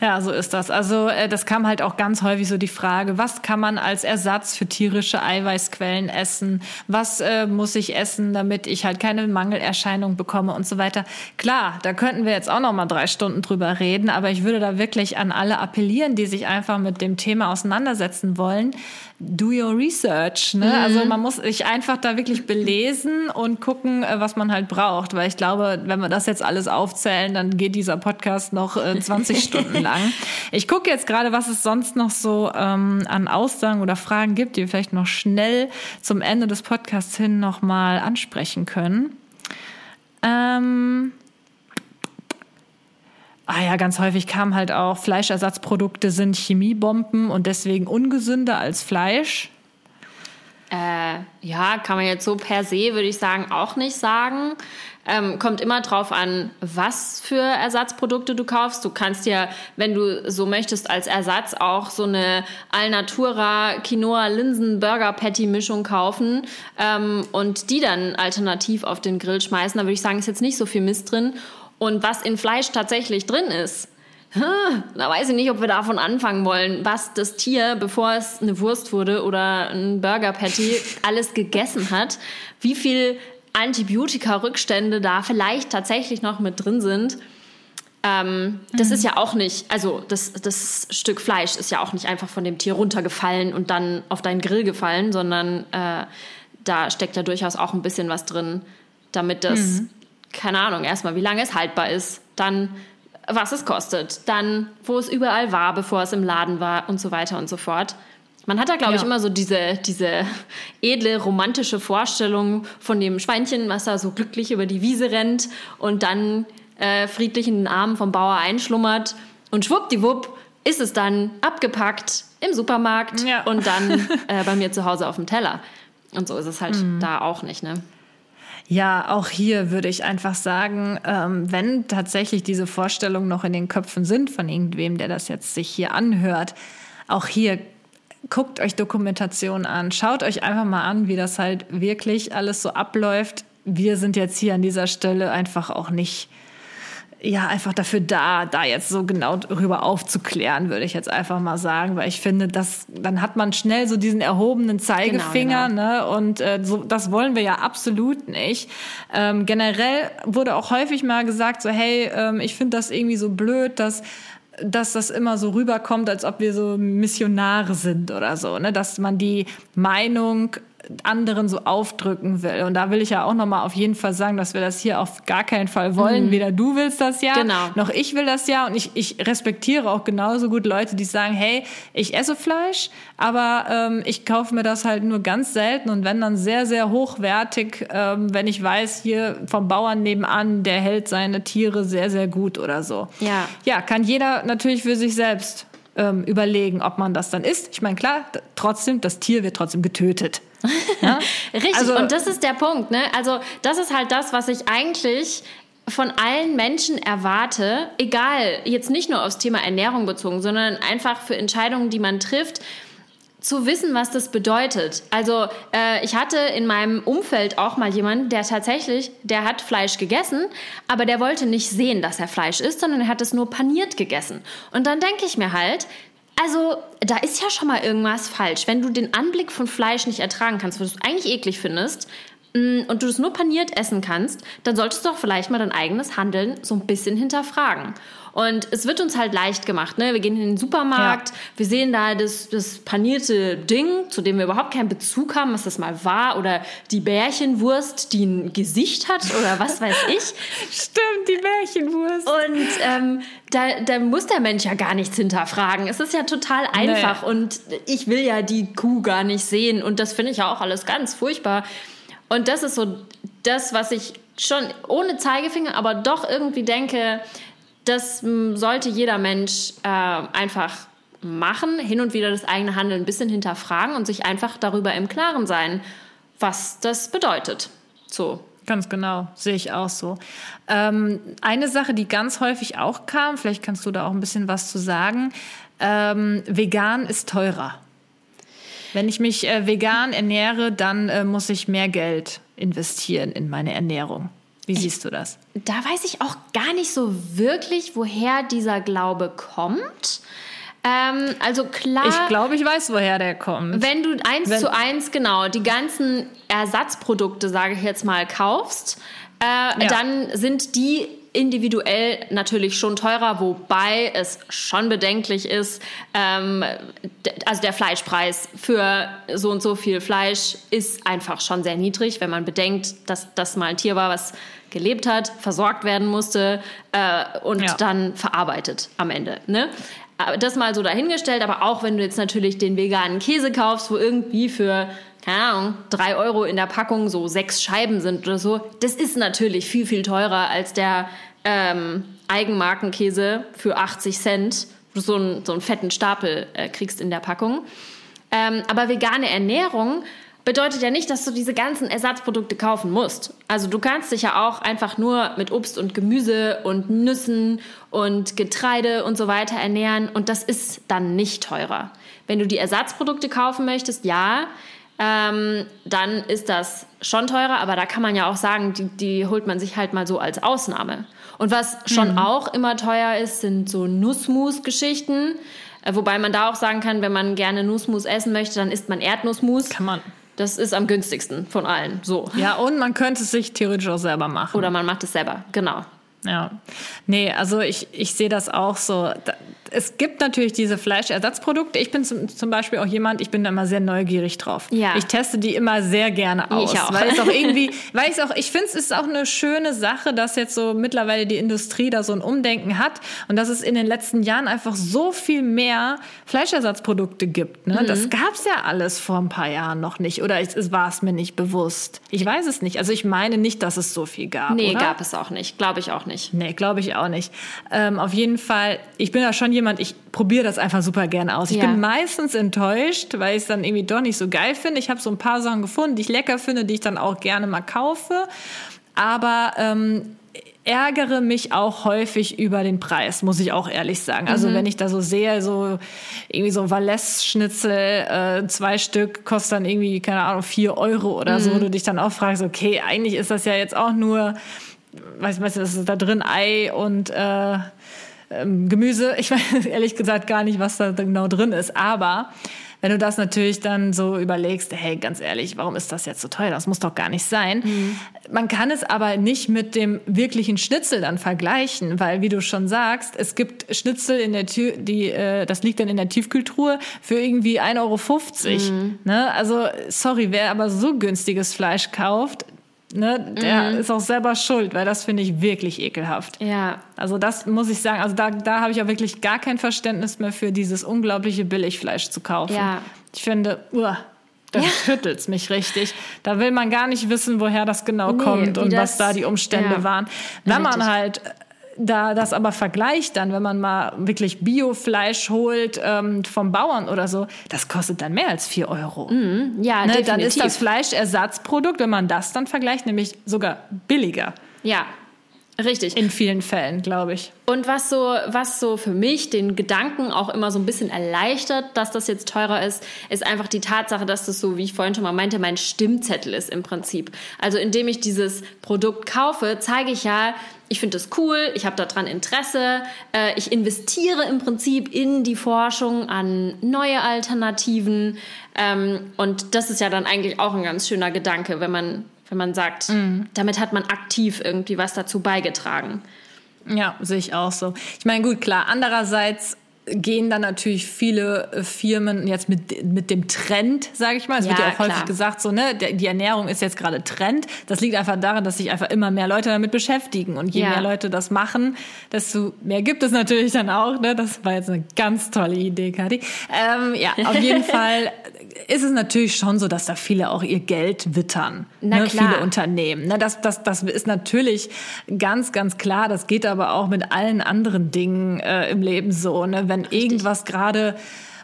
Ja, so ist das. Also äh, das kam halt auch ganz häufig so die Frage, was kann man als Ersatz für tierische Eiweißquellen essen? Was äh, muss ich essen, damit ich halt keine Mangelerscheinung bekomme und so weiter? Klar, da könnten wir jetzt auch noch mal drei Stunden drüber reden, aber ich würde da wirklich an alle appellieren, die sich einfach mit dem Thema auseinandersetzen wollen do your research. Ne? Mhm. Also man muss sich einfach da wirklich belesen und gucken, äh, was man halt braucht. Weil ich glaube, wenn wir das jetzt alles aufzählen, dann geht dieser Podcast noch 20 äh, Stunden lang. Ich gucke jetzt gerade, was es sonst noch so ähm, an Aussagen oder Fragen gibt, die wir vielleicht noch schnell zum Ende des Podcasts hin nochmal ansprechen können. Ähm Ah ja, ganz häufig kam halt auch, Fleischersatzprodukte sind Chemiebomben und deswegen ungesünder als Fleisch. Äh, ja, kann man jetzt so per se, würde ich sagen, auch nicht sagen. Ähm, kommt immer drauf an, was für Ersatzprodukte du kaufst. Du kannst ja, wenn du so möchtest, als Ersatz auch so eine Alnatura Quinoa Linsen Burger Patty Mischung kaufen ähm, und die dann alternativ auf den Grill schmeißen. Da würde ich sagen, ist jetzt nicht so viel Mist drin. Und was in Fleisch tatsächlich drin ist, da weiß ich nicht, ob wir davon anfangen wollen, was das Tier, bevor es eine Wurst wurde oder ein Burger Patty, alles gegessen hat, wie viel Antibiotika-Rückstände da vielleicht tatsächlich noch mit drin sind. Ähm, das mhm. ist ja auch nicht, also das, das Stück Fleisch ist ja auch nicht einfach von dem Tier runtergefallen und dann auf deinen Grill gefallen, sondern äh, da steckt ja durchaus auch ein bisschen was drin, damit das mhm keine Ahnung, erstmal, wie lange es haltbar ist, dann was es kostet, dann wo es überall war, bevor es im Laden war und so weiter und so fort. Man hat da, glaube ja. ich, immer so diese, diese edle, romantische Vorstellung von dem Schweinchen, was da so glücklich über die Wiese rennt und dann äh, friedlich in den Armen vom Bauer einschlummert. Und schwuppdiwupp ist es dann abgepackt im Supermarkt ja. und dann äh, bei mir zu Hause auf dem Teller. Und so ist es halt mhm. da auch nicht, ne? Ja, auch hier würde ich einfach sagen, ähm, wenn tatsächlich diese Vorstellungen noch in den Köpfen sind von irgendwem, der das jetzt sich hier anhört, auch hier guckt euch Dokumentation an, schaut euch einfach mal an, wie das halt wirklich alles so abläuft. Wir sind jetzt hier an dieser Stelle einfach auch nicht ja, einfach dafür da, da jetzt so genau darüber aufzuklären, würde ich jetzt einfach mal sagen, weil ich finde, dass dann hat man schnell so diesen erhobenen Zeigefinger, genau, genau. ne? Und äh, so, das wollen wir ja absolut nicht. Ähm, generell wurde auch häufig mal gesagt, so hey, ähm, ich finde das irgendwie so blöd, dass dass das immer so rüberkommt, als ob wir so Missionare sind oder so, ne? dass man die Meinung anderen so aufdrücken will. Und da will ich ja auch nochmal auf jeden Fall sagen, dass wir das hier auf gar keinen Fall wollen. Mhm. Weder du willst das ja, genau. noch ich will das ja. Und ich, ich respektiere auch genauso gut Leute, die sagen, hey, ich esse Fleisch, aber ähm, ich kaufe mir das halt nur ganz selten und wenn dann sehr, sehr hochwertig, ähm, wenn ich weiß, hier vom Bauern nebenan, der hält seine Tiere sehr, sehr gut oder so. Ja. Ja, kann jeder natürlich für sich selbst ähm, überlegen, ob man das dann isst. Ich meine, klar, trotzdem, das Tier wird trotzdem getötet. Ja? Richtig, also, und das ist der Punkt. Ne? Also das ist halt das, was ich eigentlich von allen Menschen erwarte, egal, jetzt nicht nur aufs Thema Ernährung bezogen, sondern einfach für Entscheidungen, die man trifft, zu wissen, was das bedeutet. Also äh, ich hatte in meinem Umfeld auch mal jemanden, der tatsächlich, der hat Fleisch gegessen, aber der wollte nicht sehen, dass er Fleisch isst, sondern er hat es nur paniert gegessen. Und dann denke ich mir halt, also, da ist ja schon mal irgendwas falsch. Wenn du den Anblick von Fleisch nicht ertragen kannst, was du eigentlich eklig findest, mm, und du es nur paniert essen kannst, dann solltest du auch vielleicht mal dein eigenes Handeln so ein bisschen hinterfragen. Und es wird uns halt leicht gemacht. Ne? Wir gehen in den Supermarkt, ja. wir sehen da das, das panierte Ding, zu dem wir überhaupt keinen Bezug haben, was das mal war. Oder die Bärchenwurst, die ein Gesicht hat oder was weiß ich. Stimmt, die Bärchenwurst. Und ähm, da, da muss der Mensch ja gar nichts hinterfragen. Es ist ja total einfach. Nee. Und ich will ja die Kuh gar nicht sehen. Und das finde ich ja auch alles ganz furchtbar. Und das ist so das, was ich schon ohne Zeigefinger, aber doch irgendwie denke, das hm, sollte jeder Mensch äh, einfach machen, hin und wieder das eigene Handeln ein bisschen hinterfragen und sich einfach darüber im Klaren sein, was das bedeutet. So. Ganz genau, sehe ich auch so. Ähm, eine Sache, die ganz häufig auch kam, vielleicht kannst du da auch ein bisschen was zu sagen, ähm, vegan ist teurer. Wenn ich mich äh, vegan ernähre, dann äh, muss ich mehr Geld investieren in meine Ernährung. Wie siehst du das? Da weiß ich auch gar nicht so wirklich, woher dieser Glaube kommt. Ähm, also klar. Ich glaube, ich weiß, woher der kommt. Wenn du eins wenn, zu eins genau die ganzen Ersatzprodukte, sage ich jetzt mal, kaufst, äh, ja. dann sind die individuell natürlich schon teurer, wobei es schon bedenklich ist. Ähm, also der Fleischpreis für so und so viel Fleisch ist einfach schon sehr niedrig, wenn man bedenkt, dass das mal ein Tier war, was gelebt hat, versorgt werden musste äh, und ja. dann verarbeitet am Ende. Ne? Das mal so dahingestellt, aber auch wenn du jetzt natürlich den veganen Käse kaufst, wo irgendwie für keine Ahnung, drei Euro in der Packung so sechs Scheiben sind oder so, das ist natürlich viel, viel teurer als der ähm, Eigenmarkenkäse für 80 Cent, wo du so einen, so einen fetten Stapel äh, kriegst in der Packung. Ähm, aber vegane Ernährung bedeutet ja nicht, dass du diese ganzen Ersatzprodukte kaufen musst. Also du kannst dich ja auch einfach nur mit Obst und Gemüse und Nüssen und Getreide und so weiter ernähren und das ist dann nicht teurer. Wenn du die Ersatzprodukte kaufen möchtest, ja, ähm, dann ist das schon teurer, aber da kann man ja auch sagen, die, die holt man sich halt mal so als Ausnahme. Und was schon mhm. auch immer teuer ist, sind so Nussmus-Geschichten. Äh, wobei man da auch sagen kann, wenn man gerne Nussmus essen möchte, dann isst man Erdnussmus. Kann man. Das ist am günstigsten von allen. So. Ja, und man könnte es sich theoretisch auch selber machen. Oder man macht es selber, genau. Ja. Nee, also ich, ich sehe das auch so es gibt natürlich diese Fleischersatzprodukte. Ich bin zum, zum, Beispiel auch jemand, ich bin da immer sehr neugierig drauf. Ja. Ich teste die immer sehr gerne aus. Ich auch. Weil es auch irgendwie, weil ich auch, ich finde es ist auch eine schöne Sache, dass jetzt so mittlerweile die Industrie da so ein Umdenken hat und dass es in den letzten Jahren einfach so viel mehr Fleischersatzprodukte gibt. Ne? Mhm. Das gab es ja alles vor ein paar Jahren noch nicht. Oder es, es war es mir nicht bewusst. Ich weiß es nicht. Also ich meine nicht, dass es so viel gab. Nee, oder? gab es auch nicht. Glaube ich auch nicht. Nicht. Nee, glaube ich auch nicht. Ähm, auf jeden Fall, ich bin da schon jemand, ich probiere das einfach super gerne aus. Ich Ja. bin meistens enttäuscht, weil ich es dann irgendwie doch nicht so geil finde. Ich habe so ein paar Sachen gefunden, die ich lecker finde, die ich dann auch gerne mal kaufe. Aber ähm, ärgere mich auch häufig über den Preis, muss ich auch ehrlich sagen. Also Mhm. wenn ich da so sehe, so irgendwie so Valais-Schnitzel, äh, zwei Stück, kostet dann irgendwie, keine Ahnung, vier Euro oder Mhm. so, wo du dich dann auch fragst, okay, eigentlich ist das ja jetzt auch nur, weiß, weißt du, das ist da drin Ei und äh, ähm, Gemüse. Ich weiß ehrlich gesagt gar nicht, was da genau drin ist, aber wenn du das natürlich dann so überlegst, hey, ganz ehrlich, warum ist das jetzt so teuer? Das muss doch gar nicht sein. Man kann es aber nicht mit dem wirklichen Schnitzel dann vergleichen, weil, wie du schon sagst, es gibt Schnitzel in der Tür, die, äh, das liegt dann in der Tiefkühltruhe für irgendwie 1,50 Euro. Ne? Also, sorry, wer aber so günstiges Fleisch kauft, ne, der ist auch selber schuld, weil das finde ich wirklich ekelhaft. Ja, Also das muss ich sagen, also da, da habe ich auch wirklich gar kein Verständnis mehr für dieses unglaubliche Billigfleisch zu kaufen. Ja. Ich finde, uah, da Ja. schüttelt's mich richtig. Da will man gar nicht wissen, woher das genau Nee, kommt und das- was da die Umstände ja. waren. Wenn man halt da das aber vergleicht dann, wenn man mal wirklich Biofleisch holt ähm, vom Bauern oder so, das kostet dann mehr als vier Euro. ja, Ne, definitiv. dann ist das Fleischersatzprodukt, wenn man das dann vergleicht, nämlich sogar billiger. ja, richtig. In vielen Fällen, glaube ich. Und was so, was so für mich den Gedanken auch immer so ein bisschen erleichtert, dass das jetzt teurer ist, ist einfach die Tatsache, dass das so, wie ich vorhin schon mal meinte, mein Stimmzettel ist im Prinzip. Also indem ich dieses Produkt kaufe, zeige ich ja, ich finde das cool, ich habe daran Interesse, äh, ich investiere im Prinzip in die Forschung an neue Alternativen. Ähm, und das ist ja dann eigentlich auch ein ganz schöner Gedanke, wenn man, wenn man sagt, damit hat man aktiv irgendwie was dazu beigetragen. Ja, sehe ich auch so. Ich meine, gut, klar. Andererseits gehen dann natürlich viele äh, Firmen jetzt mit, mit dem Trend, sage ich mal. Es wird Ja, ja auch häufig klar. gesagt, so, ne, die Ernährung ist jetzt gerade Trend. Das liegt einfach daran, dass sich einfach immer mehr Leute damit beschäftigen. Und je Ja. mehr Leute das machen, desto mehr gibt es natürlich dann auch. Ne? Das war jetzt eine ganz tolle Idee, Kathi. Ähm, ja, auf jeden Fall ist es natürlich schon so, dass da viele auch ihr Geld wittern. Na ne? klar. Viele Unternehmen. Ne? Das, das, das ist natürlich ganz, ganz klar. Das geht aber auch mit allen anderen Dingen äh, im Leben so. Ne? Wenn irgendwas gerade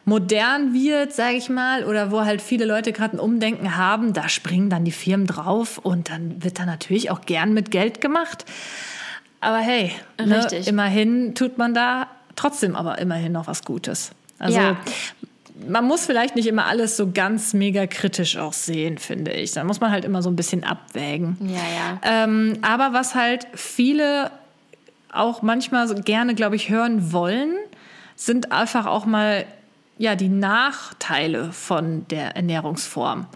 modern wird, sage ich mal, oder wo halt viele Leute gerade ein Umdenken haben, da springen dann die Firmen drauf und dann wird da natürlich auch gern mit Geld gemacht. Aber hey, ne, Richtig. immerhin tut man da trotzdem aber immerhin noch was Gutes. Also Ja. Man muss vielleicht nicht immer alles so ganz mega kritisch auch sehen, finde ich. Da muss man halt immer so ein bisschen abwägen. Ja, ja. Ähm, aber was halt viele auch manchmal so gerne, glaube ich, hören wollen, sind einfach auch mal ja die Nachteile von der Ernährungsform.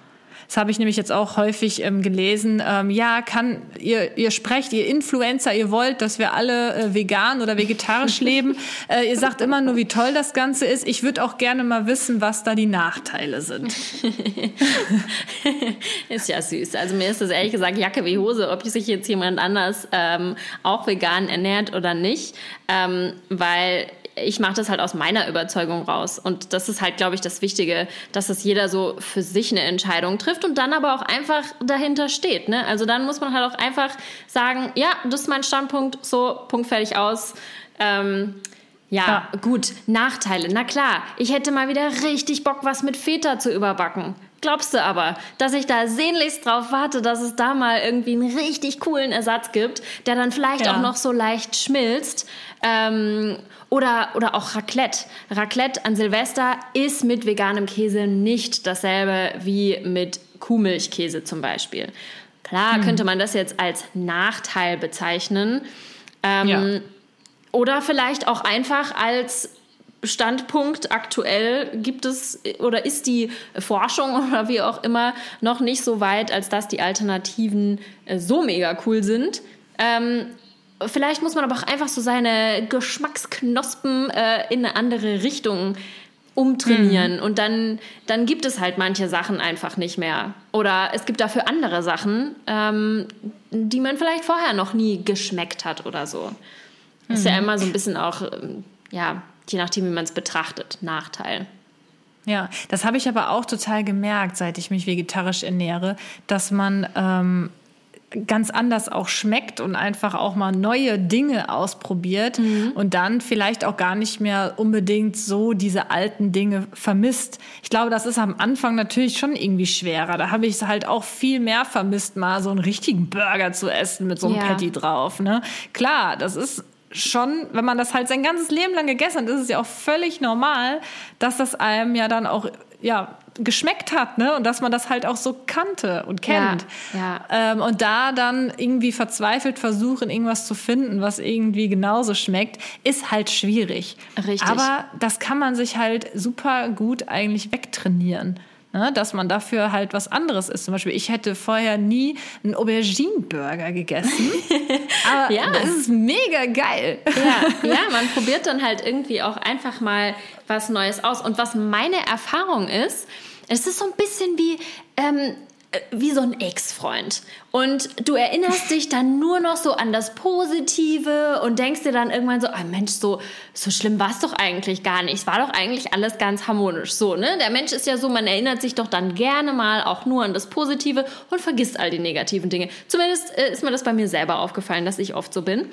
Das habe ich nämlich jetzt auch häufig ähm, gelesen. Ähm, ja, kann ihr, ihr sprecht, ihr Influencer, ihr wollt, dass wir alle äh, vegan oder vegetarisch leben. Äh, ihr sagt immer nur, wie toll das Ganze ist. Ich würde auch gerne mal wissen, was da die Nachteile sind. Ist ja süß. Also mir ist das ehrlich gesagt Jacke wie Hose, ob sich jetzt jemand anders ähm, auch vegan ernährt oder nicht, ähm, weil ich mache das halt aus meiner Überzeugung raus. Und das ist halt, glaube ich, das Wichtige, dass das jeder so für sich eine Entscheidung trifft und dann aber auch einfach dahinter steht. Ne? Also dann muss man halt auch einfach sagen, ja, das ist mein Standpunkt, so, Punkt, fertig, aus. Ähm, ja, Ja. gut, Nachteile. Na klar, ich hätte mal wieder richtig Bock, was mit Feta zu überbacken. Glaubst du aber, dass ich da sehnlichst drauf warte, dass es da mal irgendwie einen richtig coolen Ersatz gibt, der dann vielleicht Ja. auch noch so leicht schmilzt? Ähm, oder, oder auch Raclette. Raclette an Silvester ist mit veganem Käse nicht dasselbe wie mit Kuhmilchkäse zum Beispiel. Klar könnte man das jetzt als Nachteil bezeichnen. Ähm, Ja. oder vielleicht auch einfach als Standpunkt aktuell gibt es oder ist die Forschung oder wie auch immer noch nicht so weit, als dass die Alternativen äh, so mega cool sind. Ähm, vielleicht muss man aber auch einfach so seine Geschmacksknospen äh, in eine andere Richtung umtrainieren und dann, dann gibt es halt manche Sachen einfach nicht mehr. Oder es gibt dafür andere Sachen, ähm, die man vielleicht vorher noch nie geschmeckt hat oder so. Ist ja immer so ein bisschen auch, ähm, ja, je nachdem, wie man es betrachtet, Nachteil. Ja, das habe ich aber auch total gemerkt, seit ich mich vegetarisch ernähre, dass man ähm, ganz anders auch schmeckt und einfach auch mal neue Dinge ausprobiert mhm. und dann vielleicht auch gar nicht mehr unbedingt so diese alten Dinge vermisst. Ich glaube, das ist am Anfang natürlich schon irgendwie schwerer. Da habe ich es halt auch viel mehr vermisst, mal so einen richtigen Burger zu essen mit so einem ja. Patty drauf. Ne? Klar, das ist schon, wenn man das halt sein ganzes Leben lang gegessen hat, ist es ja auch völlig normal, dass das einem ja dann auch ja, geschmeckt hat, ne? Und dass man das halt auch so kannte und kennt. Ja, ja. Ähm, und da dann irgendwie verzweifelt versuchen, irgendwas zu finden, was irgendwie genauso schmeckt, ist halt schwierig. Richtig. Aber das kann man sich halt super gut eigentlich wegtrainieren. Ne, dass man dafür halt was anderes isst. Zum Beispiel, ich hätte vorher nie einen Aubergine-Burger gegessen. aber ja. das ist mega geil. Ja, ja, man probiert dann halt irgendwie auch einfach mal was Neues aus. Und was meine Erfahrung ist, es ist so ein bisschen wie, ähm, wie so ein Ex-Freund. Und du erinnerst dich dann nur noch so an das Positive und denkst dir dann irgendwann so, oh Mensch, so, so schlimm war es doch eigentlich gar nicht. Es war doch eigentlich alles ganz harmonisch. So, ne? Der Mensch ist ja so, man erinnert sich doch dann gerne mal auch nur an das Positive und vergisst all die negativen Dinge. Zumindest äh, ist mir das bei mir selber aufgefallen, dass ich oft so bin.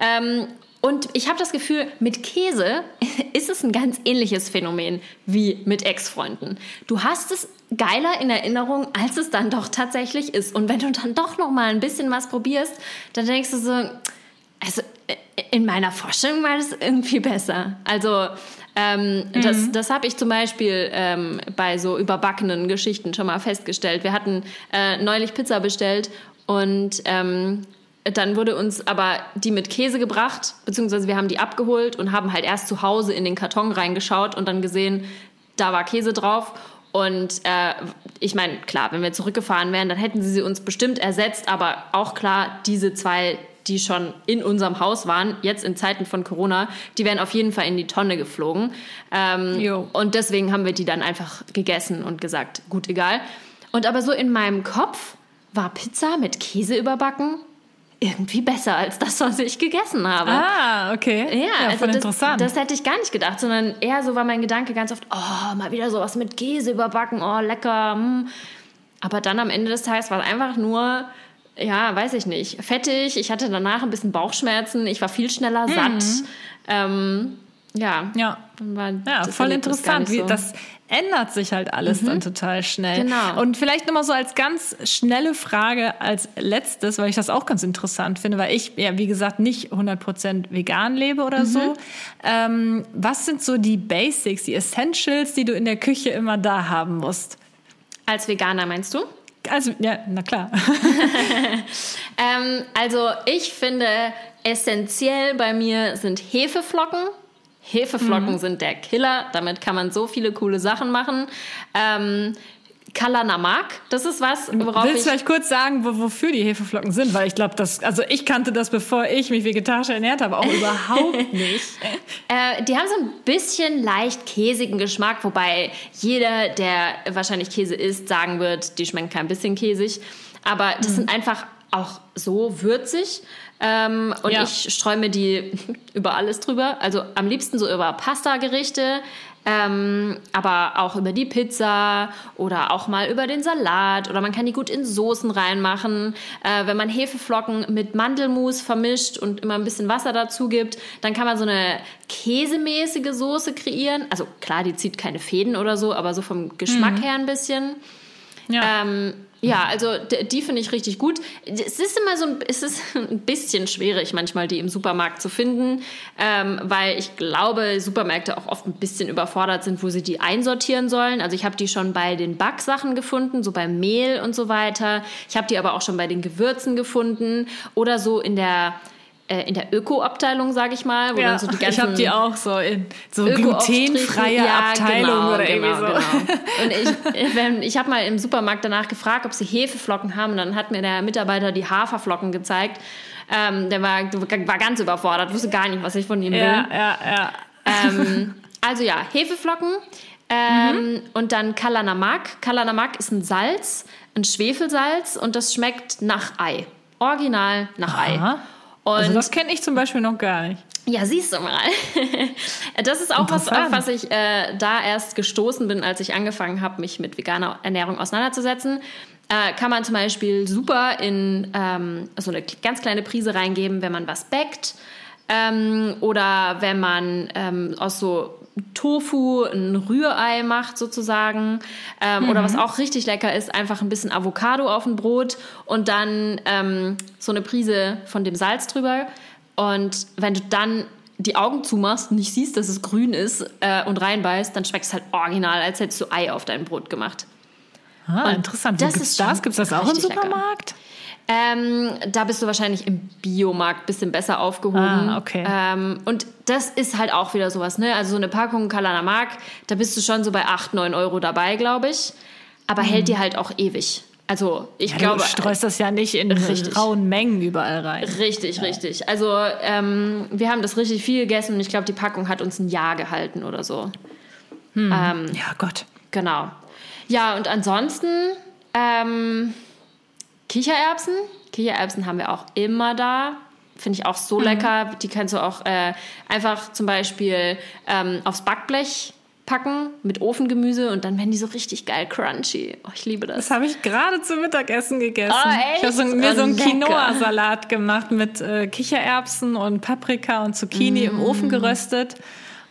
Ähm, und ich habe das Gefühl, mit Käse ist es ein ganz ähnliches Phänomen wie mit Ex-Freunden. Du hast es geiler in Erinnerung, als es dann doch tatsächlich ist. Und wenn du dann doch noch mal ein bisschen was probierst, dann denkst du so, also äh, in meiner Vorstellung war das irgendwie besser. Also ähm, mhm. das, das habe ich zum Beispiel ähm, bei so überbackenen Geschichten schon mal festgestellt. Wir hatten äh, neulich Pizza bestellt und ähm, dann wurde uns aber die mit Käse gebracht, beziehungsweise wir haben die abgeholt und haben halt erst zu Hause in den Karton reingeschaut und dann gesehen, da war Käse drauf. Und äh, ich meine, klar, wenn wir zurückgefahren wären, dann hätten sie sie uns bestimmt ersetzt, aber auch klar, diese zwei, die schon in unserem Haus waren, jetzt in Zeiten von Corona, die wären auf jeden Fall in die Tonne geflogen. Ähm, und deswegen haben wir die dann einfach gegessen und gesagt, gut, egal. Und aber so in meinem Kopf war Pizza mit Käse überbacken irgendwie besser als das, was ich gegessen habe. Ah, okay. Ja, ja also das, interessant. Das hätte ich gar nicht gedacht, sondern eher so war mein Gedanke ganz oft, oh, mal wieder sowas mit Käse überbacken, oh, lecker. Mm. Aber dann am Ende des Tages war es einfach nur, ja, weiß ich nicht, fettig. Ich hatte danach ein bisschen Bauchschmerzen. Ich war viel schneller mhm. satt. Ähm, ja, ja. ja voll interessant. So. Wie, das ändert sich halt alles mhm. dann total schnell. Genau. Und vielleicht nochmal so als ganz schnelle Frage als letztes, weil ich das auch ganz interessant finde, weil ich ja, wie gesagt, nicht 100% vegan lebe oder mhm. so. Ähm, was sind so die Basics, die Essentials, die du in der Küche immer da haben musst? Als Veganer meinst du? Also, ja, na klar. ähm, also, ich finde, essentiell bei mir sind Hefeflocken Hefeflocken mhm. sind der Killer. Damit kann man so viele coole Sachen machen. Ähm, Kalanamak, das ist was, worauf Willst du vielleicht kurz sagen, wofür die Hefeflocken sind? Weil ich glaube, das, also ich kannte das, bevor ich mich vegetarisch ernährt habe, auch überhaupt nicht. Äh, die haben so ein bisschen leicht käsigen Geschmack, wobei jeder, der wahrscheinlich Käse isst, sagen wird, die schmecken kein bisschen käsig. Aber das mhm. sind einfach auch so würzig. Ähm, und ja. ich streue mir die über alles drüber. Also am liebsten so über Pasta-Gerichte, ähm, aber auch über die Pizza oder auch mal über den Salat oder man kann die gut in Soßen reinmachen. Äh, wenn man Hefeflocken mit Mandelmus vermischt und immer ein bisschen Wasser dazu gibt, dann kann man so eine käsemäßige Soße kreieren. Also klar, die zieht keine Fäden oder so, aber so vom Geschmack mhm. her ein bisschen. Ja. Ähm, ja, also die finde ich richtig gut. Es ist immer so ein, es ist ein bisschen schwierig manchmal, die im Supermarkt zu finden, ähm, weil ich glaube, Supermärkte auch oft ein bisschen überfordert sind, wo sie die einsortieren sollen. Also ich habe die schon bei den Backsachen gefunden, so beim Mehl und so weiter. Ich habe die aber auch schon bei den Gewürzen gefunden oder so in der in der Öko-Abteilung, sage ich mal. Wo ja, dann so die ganzen ich habe die auch so in so glutenfreie ja, Abteilung genau, oder genau, irgendwie so. Genau. Und ich, wenn, ich habe mal im Supermarkt danach gefragt, ob sie Hefeflocken haben. Und dann hat mir der Mitarbeiter die Haferflocken gezeigt. Ähm, der war, war ganz überfordert, wusste gar nicht, was ich von ihm will. Ja, ja, ja. Ähm, also ja, Hefeflocken. Ähm, mhm. Und dann Kalanamak. Kalanamak ist ein Salz, ein Schwefelsalz und das schmeckt nach Ei. Original nach Aha. Ei. Und also das kenne ich zum Beispiel noch gar nicht. Ja, siehst du mal. Das ist auch was, auf was ich äh, da erst gestoßen bin, als ich angefangen habe, mich mit veganer Ernährung auseinanderzusetzen. Äh, kann man zum Beispiel super in ähm, so eine ganz kleine Prise reingeben, wenn man was backt. Ähm, oder wenn man ähm, aus so Tofu ein Rührei macht sozusagen. Ähm, mhm. Oder was auch richtig lecker ist, einfach ein bisschen Avocado auf ein Brot und dann ähm, so eine Prise von dem Salz drüber. Und wenn du dann die Augen zumachst und nicht siehst, dass es grün ist äh, und reinbeißt, dann schmeckt es halt original, als hättest du Ei auf dein Brot gemacht. Ah, und interessant. Das ist das? Gibt es das auch im Supermarkt? Ähm, da bist du wahrscheinlich im Biomarkt ein bisschen besser aufgehoben. Ah, okay. Ähm, und das ist halt auch wieder sowas, ne? Also so eine Packung Kalana Mark, da bist du schon so bei 8, 9 Euro dabei, glaube ich. Aber mhm. hält dir halt auch ewig. Also ich ja, glaube. Du streust das ja nicht in richtig. rauen Mengen überall rein. Richtig, ja. richtig. Also ähm, wir haben das richtig viel gegessen und ich glaube, die Packung hat uns ein Jahr gehalten oder so. Hm. Ähm, ja, Gott. Genau. Ja, und ansonsten ähm, Kichererbsen. Kichererbsen haben wir auch immer da. Finde ich auch so mhm. lecker. Die kannst du auch äh, einfach zum Beispiel ähm, aufs Backblech packen mit Ofengemüse und dann werden die so richtig geil crunchy. Oh, ich liebe das. Das habe ich gerade zum Mittagessen gegessen. Oh? Ich habe so, mir oh, so einen Quinoa-Salat gemacht mit äh, Kichererbsen und Paprika und Zucchini mm. im Ofen geröstet.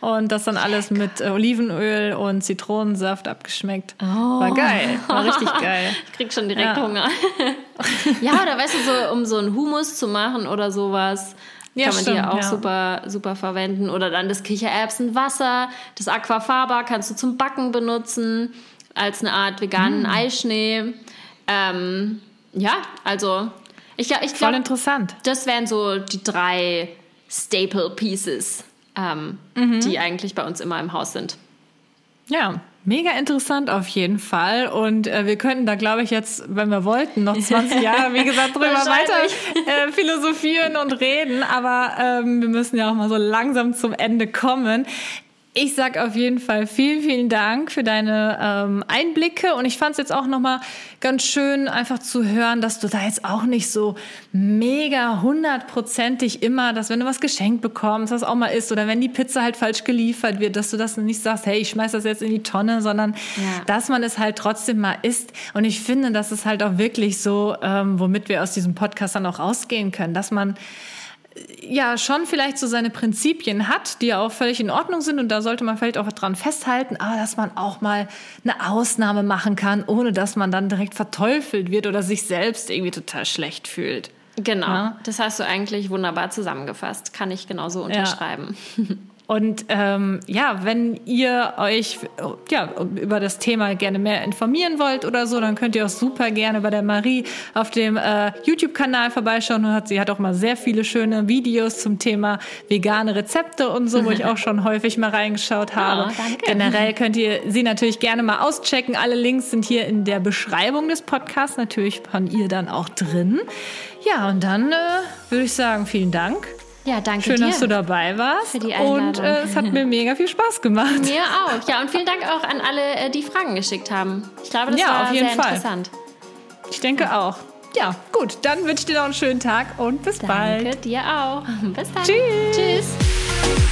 Und das dann alles mit äh, Olivenöl und Zitronensaft abgeschmeckt. Oh. War geil. War richtig geil. Ich krieg schon direkt ja. Hunger. ja, oder weißt du, so, um so einen Hummus zu machen oder sowas. Ja, kann man stimmt, die auch ja. super, super verwenden. Oder dann das Kichererbsenwasser, das Aquafaba kannst du zum Backen benutzen, als eine Art veganen mm. Eischnee. Ähm, ja, also ich, ich glaube, interessant. Das wären so die drei Staple Pieces, ähm, mhm. die eigentlich bei uns immer im Haus sind. Ja, Mega interessant auf jeden Fall. Und äh, wir könnten da, glaube ich, jetzt, wenn wir wollten, noch 20 Jahre, wie gesagt, drüber weiter äh, philosophieren und reden. Aber ähm, wir müssen ja auch mal so langsam zum Ende kommen. Ich sag auf jeden Fall vielen, vielen Dank für deine ähm, Einblicke und ich fand es jetzt auch nochmal ganz schön, einfach zu hören, dass du da jetzt auch nicht so mega hundertprozentig immer, dass wenn du was geschenkt bekommst, was auch mal ist oder wenn die Pizza halt falsch geliefert wird, dass du das nicht sagst, hey, ich schmeiß das jetzt in die Tonne, sondern ja. dass man es halt trotzdem mal isst. Und ich finde, das ist halt auch wirklich so, ähm, womit wir aus diesem Podcast dann auch rausgehen können, dass man ja schon vielleicht so seine Prinzipien hat, die ja auch völlig in Ordnung sind und da sollte man vielleicht auch dran festhalten, aber dass man auch mal eine Ausnahme machen kann, ohne dass man dann direkt verteufelt wird oder sich selbst irgendwie total schlecht fühlt. Genau, ja? das hast du eigentlich wunderbar zusammengefasst, kann ich genauso unterschreiben. Ja. Und ähm, ja, wenn ihr euch ja, über das Thema gerne mehr informieren wollt oder so, dann könnt ihr auch super gerne bei der Marie auf dem äh, YouTube-Kanal vorbeischauen. Und hat, sie hat auch mal sehr viele schöne Videos zum Thema vegane Rezepte und so, wo ich auch schon häufig mal reingeschaut habe. Oh, Generell könnt ihr sie natürlich gerne mal auschecken. Alle Links sind hier in der Beschreibung des Podcasts natürlich von ihr dann auch drin. Ja, und dann äh, würde ich sagen, vielen Dank. Ja, danke Schön, dir. dass du dabei warst. Für die Einladung. Und äh, es hat mir mega viel Spaß gemacht. Mir auch. Ja, und vielen Dank auch an alle, äh, die Fragen geschickt haben. Ich glaube, das ja, war auf jeden sehr Fall. interessant. Ich denke ja. auch. Ja, gut. Dann wünsche ich dir noch einen schönen Tag und bis danke bald. Danke dir auch. Bis dann. Tschüss. Tschüss.